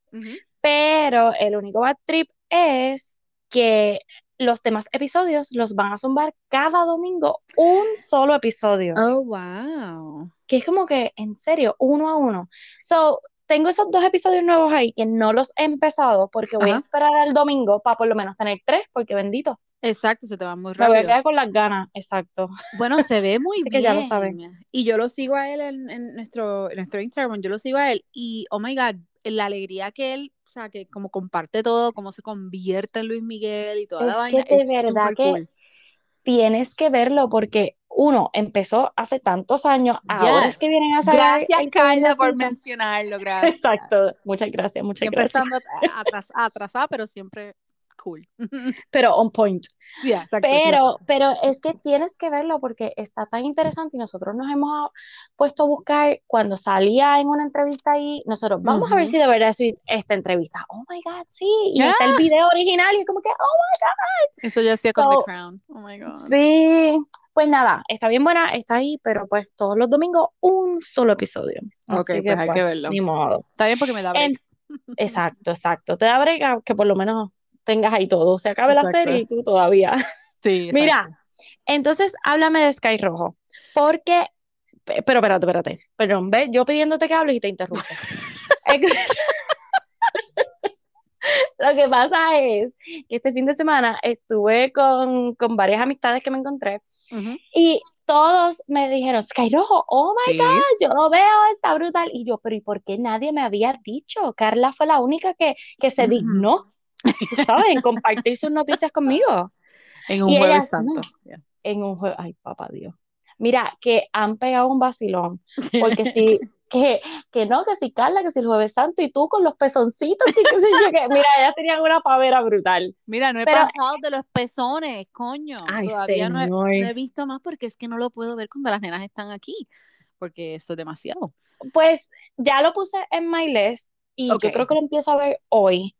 pero el único bad trip es que los demás episodios los van a zumbar cada domingo un solo episodio. Oh, wow. que es como que, en serio, uno a uno. So, tengo esos dos episodios nuevos ahí que no los he empezado porque voy a esperar al domingo para por lo menos tener tres, porque bendito, Exacto, se te va muy me voy a rápido. quedar con las ganas, exacto. Bueno, se ve muy que bien. ya lo saben. Y yo lo sigo a él en, en nuestro, en nuestro Instagram, yo lo sigo a él y, oh my God, la alegría que él, sea, que como comparte todo, cómo se convierte en Luis Miguel y toda la vaina, que de es verdad que cool. Tienes que verlo porque uno empezó hace tantos años, ahora es que vienen a sacar Gracias, Carla, por mencionarlo, gracias. Exacto, muchas gracias, muchas Siempre gracias. estando atras- atrasada, pero siempre cool. Pero on point. Exacto. Pero, pero es que tienes que verlo porque está tan interesante y nosotros nos hemos puesto a buscar cuando salía en una entrevista ahí, nosotros vamos a ver si de verdad es esta entrevista. Oh my God, sí. Y está el video original y es como que, oh Eso yo hacía con So, The Crown. Oh my God. sí. Pues nada, está bien buena, está ahí, pero pues todos los domingos un solo episodio. Ok, Así pues hay que verlo. ni modo. Está bien porque me da break. En- exacto, exacto. Te da brega que por lo menos tengas ahí todo. Se acabe la serie y tú todavía. Sí, Mira, exacto. entonces háblame de Sky Rojo, porque, pe- pero espérate, espérate, perdón, ve, yo pidiéndote que hables y te interrumpo. Lo que pasa es que este fin de semana estuve con, con varias amistades que me encontré y todos me dijeron, Sky Rojo, oh my Sí. God, yo lo veo, está brutal. Y yo, pero ¿y por qué nadie me había dicho? Carla fue la única que, que se dignó, tú sabes, en compartir sus noticias conmigo. En un Y jueves ellas, santo. no. Yeah. en un juego. Ay, papá Dios. Mira, que han pegado un vacilón. Porque si, que, que no, que si Carla, que si el Jueves Santo y tú con los pezoncitos, que yo, que mira, ellas tenían una pavera brutal. Mira, no he Pero- pasado de los pezones, coño. Ay, Todavía no he, no he visto más porque es que no lo puedo ver cuando las nenas están aquí. Porque eso es demasiado. Pues ya lo puse en my list y yo creo que lo empiezo a ver hoy.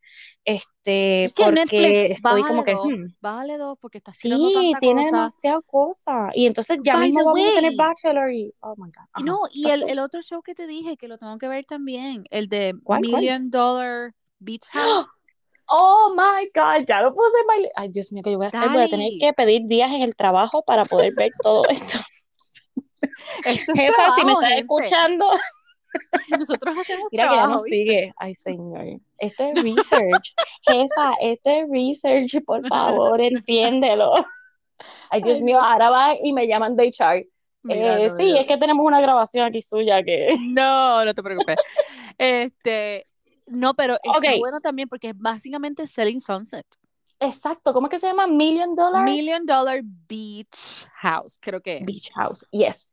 Este, Es que porque Netflix, estoy como que, dos, hmm, bájale dos porque tirando sí, tiene cosa. demasiada cosa. Y entonces ya By mismo vamos a tener. Bachelor y, oh my God. Ajá. no, y el, el otro show que te dije, que lo tengo que ver también, el de ¿Cuál, cuál? Million Dollar Beach House. Oh my God, ya lo puse en my Ay, Dios mío, ¿qué yo voy a hacer? Voy a tener que pedir días en el trabajo para poder ver todo esto. Esto es Jefa, si me estás gente. escuchando, Nosotros hacemos mira que ya nos ¿viste? sigue. Ay, señor. Esto es research. Jefa, esto es research, por favor, entiéndelo. Ay, Dios mío, ahora van y me llaman de HR. Mira, Eh, no, sí, es que tenemos una grabación aquí suya que... No, no te preocupes. Este, no, pero está Ok. bueno también porque es básicamente Selling Sunset. Exacto, ¿cómo es que se llama? Million Dollar Million Dollar Beach House, creo que es. Beach House. Yes.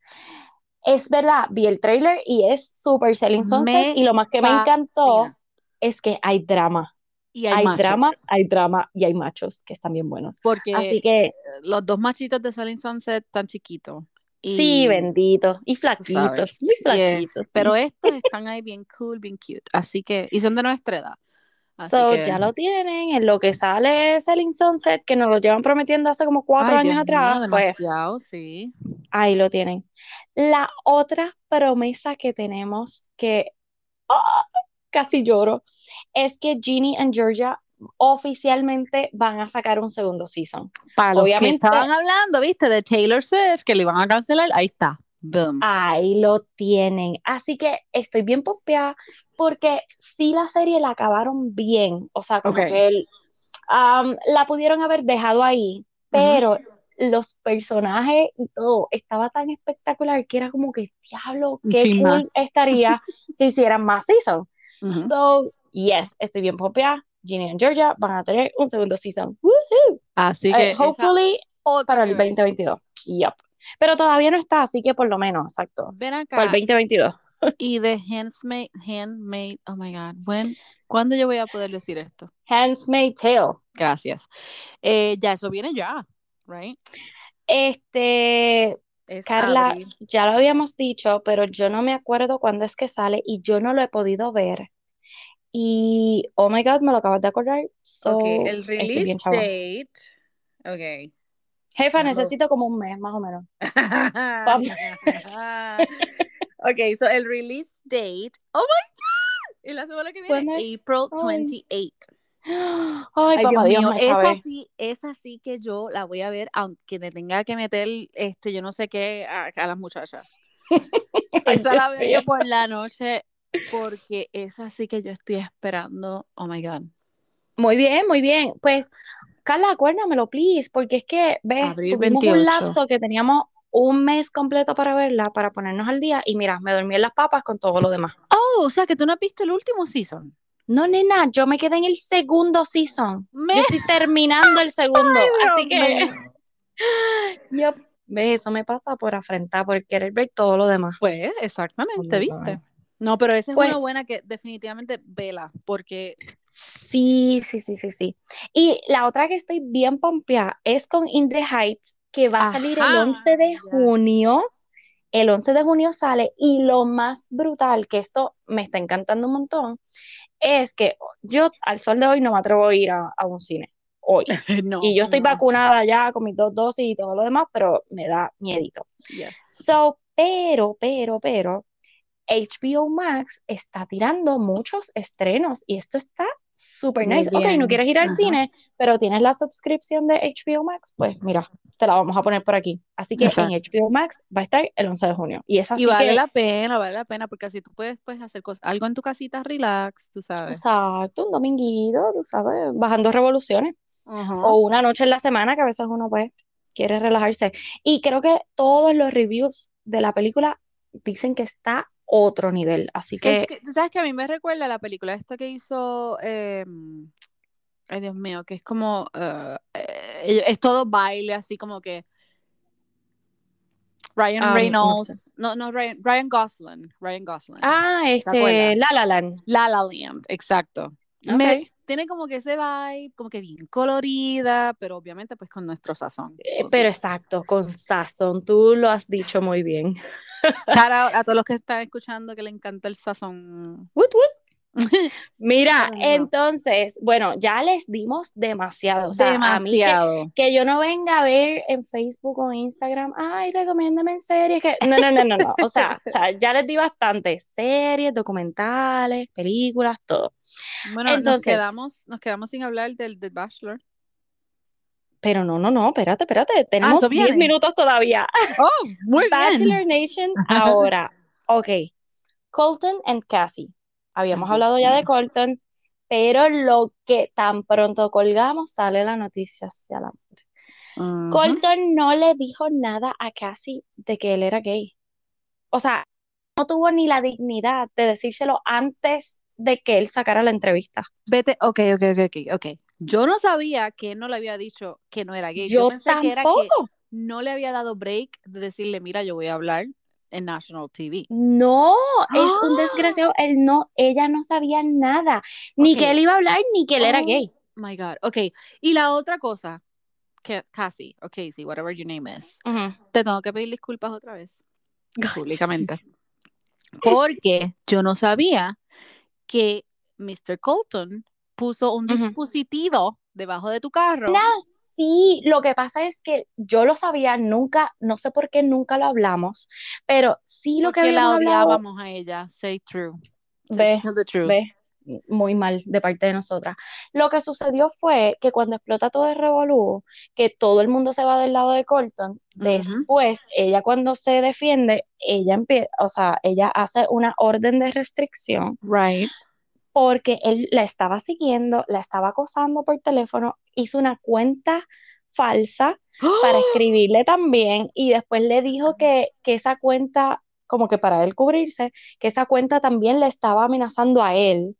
Es verdad, vi el trailer y es super Selling Sunset Me y lo más que me encantó fascina. es que hay drama. Y hay, drama, hay drama y hay machos que están bien buenos. Porque Así que los dos machitos de Selling Sunset están chiquitos. Y, sí, bendito. Y flaquitos, muy flaquitos. sí. pero estos están ahí bien cool, bien cute. Así que, y son de nuestra edad. Así So, que, ya lo tienen, en lo que sale Selling Sunset, que nos lo llevan prometiendo hace como cuatro ay, años Dios mío, atrás, pues sí. ahí lo tienen. La otra promesa que tenemos, que ¡ah! casi lloro, es que Ginny and Georgia oficialmente van a sacar un segundo season. Para los que Obviamente- estaban hablando, viste, de Taylor Swift, que le iban a cancelar, ahí está. Boom. Ahí lo tienen. Así que estoy bien pompeada porque sí la serie la acabaron bien. O sea, como Ok. que el- am, la pudieron haber dejado ahí, pero los personajes y todo estaba tan espectacular que era como que, diablo, qué cool estaría si hicieran más season. So, yes, estoy bien pompeada. Ginny and Georgia van a tener un segundo season. Woohoo. Así que esa hopefully para el ver. 2022. Yep. Pero todavía no está, así que por lo menos, exacto. Ven acá. Para el 2022. Y de Handmaid, Handmaid, oh my God, when, ¿cuándo yo voy a poder decir esto? Handmaid's Tale. Gracias. Eh, ya eso viene ya, right? Este, Es Carla, abril. ya lo habíamos dicho, pero yo no me acuerdo cuándo es que sale y yo no lo he podido ver. Y, oh my God, me lo acabas de acordar. So, Ok, el release date. Ok. Jefa, necesito como un mes, más o menos. ok, so el release date. Oh my God. En la semana que viene. April Ay. 28. Ay, Ay, papá Dios Dios, mío, me esa sí, esa sí que yo la voy a ver, aunque le tenga que meter, este, yo no sé qué, a, a las muchachas. Esa la Dios veo yo por la noche, porque esa sí que yo estoy esperando. Oh my God. Muy bien, muy bien. Pues, Carla, acuérdamelo, please, porque es que, ves, Abril tuvimos 28. un lapso que teníamos un mes completo para verla, para ponernos al día, y mira, me dormí en las papas con todo lo demás. Oh, o sea que tú no has visto el último season. No, nena, yo me quedé en el segundo season. Me- Yo estoy terminando el segundo, así que, yep, ves, eso me pasa por afrentar, por querer ver todo lo demás. Pues, exactamente, Oh ¿viste? No, pero esa es Pues- una buena que definitivamente vela, porque Sí, sí, sí, sí, sí. Y la otra que estoy bien pompeada es con In the Heights, que va a salir el Ajá, 11 de yes. junio. El 11 de junio sale y lo más brutal, que esto me está encantando un montón, es que yo al sol de hoy no me atrevo a ir a, a un cine, hoy. no, Y yo estoy no. vacunada ya con mis dos dosis y todo lo demás, pero me da miedito. Yes. So, pero, pero, pero, HBO Max está tirando muchos estrenos y esto está súper nice. Ok, no bien. quieres ir al Ajá. cine, pero tienes la suscripción de HBO Max, pues mira, te la vamos a poner por aquí. Así que Exacto. en HBO Max va a estar el 11 de junio. Y es así Y vale que, la pena, vale la pena, porque así tú puedes pues, hacer cosas, algo en tu casita, relax, tú sabes. exacto, un dominguito, tú sabes, bajando revoluciones. Ajá. O una noche en la semana que a veces uno pues quiere relajarse. Y creo que todos los reviews de la película dicen que está otro nivel. Así que Es que, tú sabes que a mí me recuerda la película esta que hizo, eh, ay Dios mío, que es como, eh, eh, es todo baile, así como que Ryan no Reynolds, no, no, Ryan, Ryan Gosling, Ryan Gosling, Ah, este? La La Land. La La Land, exacto. Ok. Me- tiene como que ese vibe, como que bien colorida, pero obviamente pues con nuestro sazón. Eh, Pero exacto, con sazón, tú lo has dicho muy bien. Shout out a todos los que están escuchando que le encanta el sazón. Woot, woot. Mira, no. entonces, bueno, ya les dimos demasiado. O sea, a mí que, Demasiado. que yo no venga a ver en Facebook o Instagram, ay, recomiéndame en series que. No, no, no, no, no. O sea, o sea, ya les di bastante. Series, documentales, películas, todo. Bueno, nos Entonces- quedamos, nos quedamos sin hablar del, del Bachelor. Pero no, no, no, espérate, espérate. Tenemos eso 10 viene. minutos todavía. Oh, muy Bachelor Nation ahora. Ok. Colton and Cassie. Habíamos Ay, hablado ya de. Colton, pero lo que tan pronto colgamos sale la noticia hacia la Ujú. Colton no le dijo nada a Cassie de que él era gay. O sea, no tuvo ni la dignidad de decírselo antes de que él sacara la entrevista. Vete, ok, ok, ok, ok. Yo no sabía que él no le había dicho que no era gay. Yo pensé que era que tampoco. no le había dado break de decirle, mira, yo voy a hablar en National TV. No, es un ¡Ah! desgraciado. Él no, ella no sabía nada, ni que él iba a hablar, ni que él era Oh gay. My God. Ok. Y la otra cosa, que Cassie, o Casey, whatever your name is, te tengo que pedir disculpas otra vez, públicamente. Porque yo no sabía que Mr. Colton puso un dispositivo debajo de tu carro. Sí, lo que pasa es que yo lo sabía, nunca, no sé por qué nunca lo hablamos, pero sí lo que porque la habíamos hablado, odiábamos a ella. Say true. Just ve, tell the truth. ve, muy mal de parte de nosotras. Lo que sucedió fue que cuando explota todo el revolú, que todo el mundo se va del lado de Colton, después ella cuando se defiende, ella empieza, o sea, ella hace una orden de restricción Right. Porque él la estaba siguiendo, la estaba acosando por teléfono, hizo una cuenta falsa para escribirle también y después le dijo que, que esa cuenta, como que para él cubrirse, que esa cuenta también le estaba amenazando a él.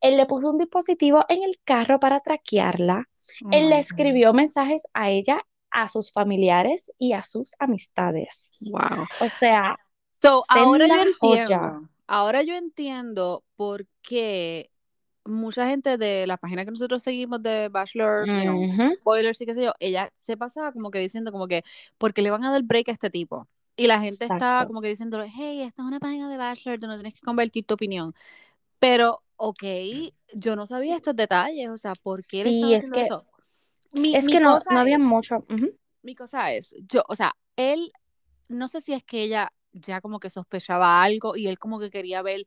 Él le puso un dispositivo en el carro para traquearla. Oh Él le escribió mensajes a ella, a sus familiares y a sus amistades. Wow. O sea, So, ahora yo joya. Ahora yo entiendo por qué mucha gente de la página que nosotros seguimos de Bachelor, spoilers y qué sé yo, ella se pasaba como que diciendo como que, porque le van a dar break a este tipo? Y la gente estaba Exacto. como que diciendo, hey, esta es una página de Bachelor, tú no tienes que convertir tu opinión. Pero, ok, yo no sabía estos detalles, o sea, ¿por qué Sí, es que, eso? Mi, es mi que no, había es, mucho. ujú. mi cosa es, yo, o sea, él, no sé si es que ella ya como que sospechaba algo y él como que quería ver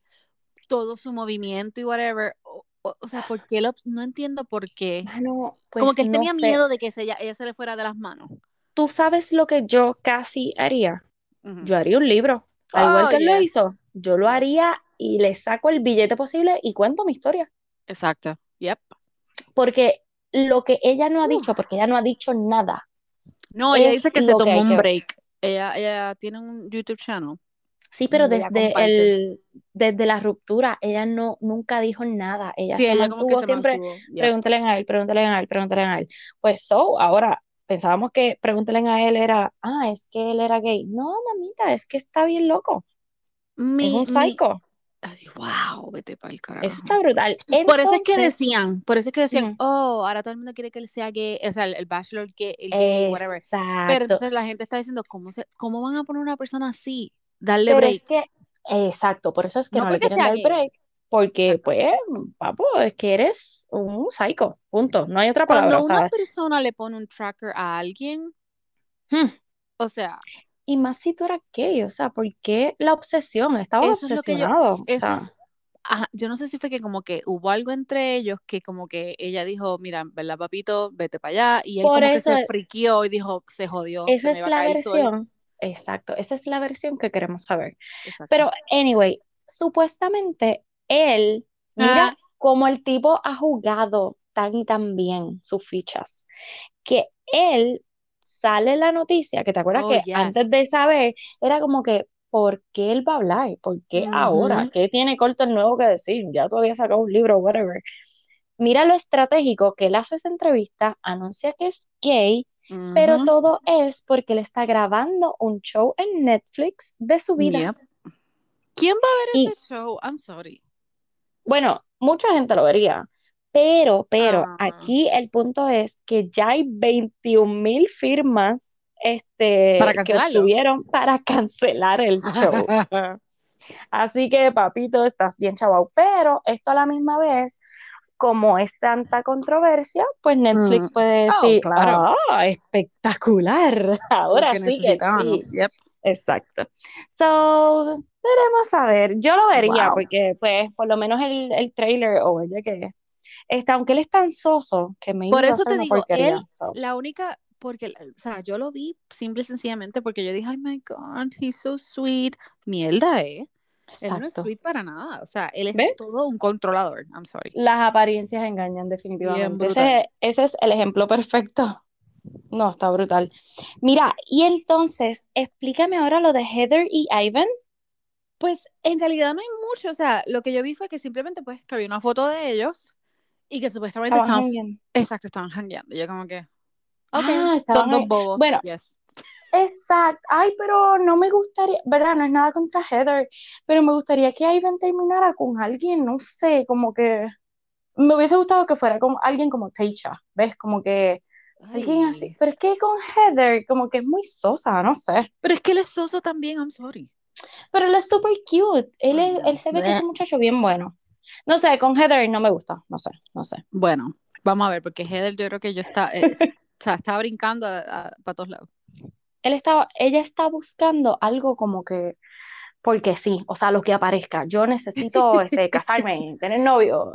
todo su movimiento y whatever, o, o, o sea, ¿por qué lo, no entiendo por qué? Mano, Como pues que él no tenía sé. miedo de que se, ella, ella se le fuera de las manos. ¿Tú sabes lo que yo casi haría? Yo haría un libro. Al igual Oh, que él lo hizo, yo lo haría y le saco el billete posible y cuento mi historia. Exacto, yep. Porque lo que ella no ha Uf. dicho, porque ella no ha dicho nada, No, ella dice que se que tomó un break. Ella, ella tiene un YouTube channel Sí, pero desde el, desde la ruptura, ella no, nunca dijo nada. Ella Sí, se ella como que mantuvo se siempre, mantuvo. Yep. pregúntale a él, pregúntale a él, pregúntale a él. Pues so, ahora pensábamos que pregúntale a él era, ah, es que él era gay. No, mamita, es que está bien loco. Es Mi, un mi, psycho. Ay, wow, vete para el Eso carajo. está brutal. Por eso es que decían, por eso es que decían, oh, ahora todo el mundo quiere que él sea gay, o sea, el, el bachelor gay, el gay, whatever. Pero entonces la gente está diciendo, ¿cómo, se, ¿cómo van a poner una persona así? Darle Pero break. es que, exacto, por eso es que No no le quieren dar gay. break, porque Exacto. pues, papo, es que eres un psycho, punto. No hay otra Cuando palabra, una ¿sabes? persona le pone un tracker a alguien, Hmm. o sea, Y más si tú eras gay, o sea, ¿por qué la obsesión? Estaba eso es lo que yo, obsesionado, o sea, es, ajá, yo no sé si fue que como que hubo algo entre ellos que como que ella dijo, mira, ¿verdad, papito? Vete para allá. Y él por como que eso, se friqueó y dijo, se jodió, esa se es la el... versión, exacto, esa es la versión que queremos saber. Exacto. Pero, anyway, supuestamente él, mira Ah, cómo el tipo ha jugado tan y tan bien sus fichas, que él sale la noticia, que te acuerdas oh, que antes yes. de saber, era como que, ¿por qué él va a hablar? ¿Por qué ahora? Ujú. ¿Qué tiene corto el nuevo que decir? Ya todavía sacado un libro, whatever. Mira lo estratégico que él hace esa entrevista, anuncia que es gay, pero Ujú. todo es porque él está grabando un show en Netflix de su vida. Yep. ¿Quién va a ver Y ese show? I'm sorry. bueno, mucha gente lo vería, pero, pero Ah. aquí el punto es que ya hay 21 mil firmas Para este, que obtuvieron para cancelar el show. Así que, papito, estás bien chavao. Pero esto a la misma vez, como es tanta controversia, pues Netflix Mm. puede Oh, decir, claro. ah, espectacular. Ahora que sí que sí. Yep. Exacto. So, veremos a ver. Yo lo vería Wow. porque, pues, por lo menos el, el trailer o el de que está, aunque él es tan soso que me Por eso te digo, él, So, la única, porque, o sea, yo lo vi simple y sencillamente porque yo dije, ay, my God, he's so sweet. Mierda, ¿eh? Él no es exacto. sweet para nada. O sea, él es ¿Ves? todo un controlador. I'm sorry. Las apariencias engañan definitivamente. ese es el ejemplo perfecto. No, está brutal. Mira, y entonces, explícame ahora lo de Heather y Ivan. Pues en realidad no hay mucho. O sea, lo que yo vi fue que simplemente, pues, que había una foto de ellos y que supuestamente Estaban estaban, jangueando. exacto, estaban hangueando. Y yo como que, ok, Ah, son dos bobos. Bueno, Yes. exacto. Ay, pero no me gustaría, ¿verdad? No es nada contra Heather, pero me gustaría que Ivan terminara con alguien, no sé, como que me hubiese gustado que fuera con alguien como Teicha, ¿ves? Como que alguien así. Pero es que con Heather, como que es muy sosa, no sé. Pero es que él es soso también, I'm sorry. Pero él es súper cute. Él, es- él se ve que es un muchacho bien bueno. No sé, con Heather no me gusta, no sé, no sé. Bueno, vamos a ver, porque Heather yo creo que yo está, eh, o sea, está brincando para todos lados. Él estaba, ella está buscando algo como que, porque sí, o sea, lo que aparezca. Yo necesito este, casarme, tener novio.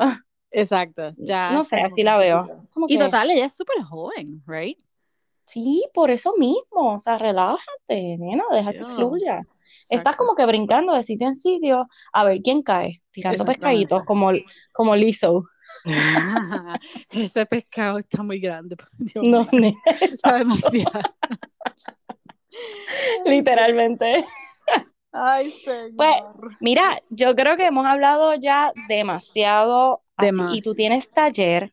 Exacto, ya No sé, así la veo. Como Y que, total, ella es súper joven, right? sí, por eso mismo, o sea, relájate, nena, deja que fluya. Estás como que brincando de sitio en sitio a ver quién cae, tirando pescaditos como, como Lizzo. Ese pescado está muy grande, Dios No, mío, está demasiado. literalmente. Ay, señor. Pues, Mira, yo creo que hemos hablado ya demasiado así, y tú tienes taller,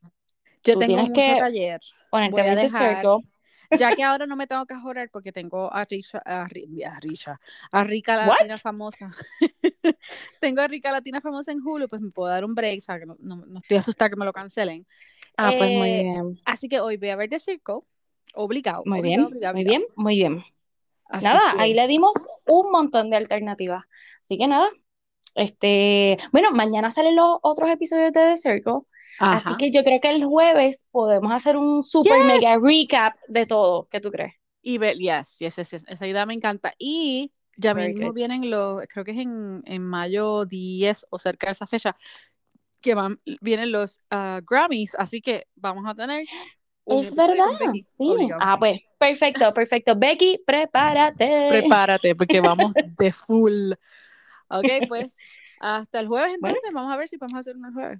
Yo tú tengo mucho que taller. ponerte Voy a dejar, circle. Ya que ahora no me tengo que jorar porque tengo a Richa, a, a Rica Latina famosa. tengo a Rica Latina famosa en Hulu, pues me puedo dar un break, o que no, no, estoy asustada que me lo cancelen. Ah, pues muy eh, bien. Así que hoy voy a ver The Circle, obligado. Muy bien, muy bien, muy bien. nada, ahí le dimos un montón de alternativas. Así que nada, este, bueno, mañana salen los otros episodios de The Circle. Así que yo creo que el jueves podemos hacer un super mega recap de todo. ¿Qué tú crees? Y ver, yes, yes, esa idea me encanta. Y ya mismo vienen los, creo que es en, en, mayo 10 o cerca de esa fecha, que van, vienen los uh, Grammys, así que vamos a tener. Es verdad, sí. Ah, pues, perfecto, perfecto. Becky, prepárate. Prepárate, porque vamos de full. Ok, pues hasta el jueves entonces. Vamos a ver si podemos hacer un jueves.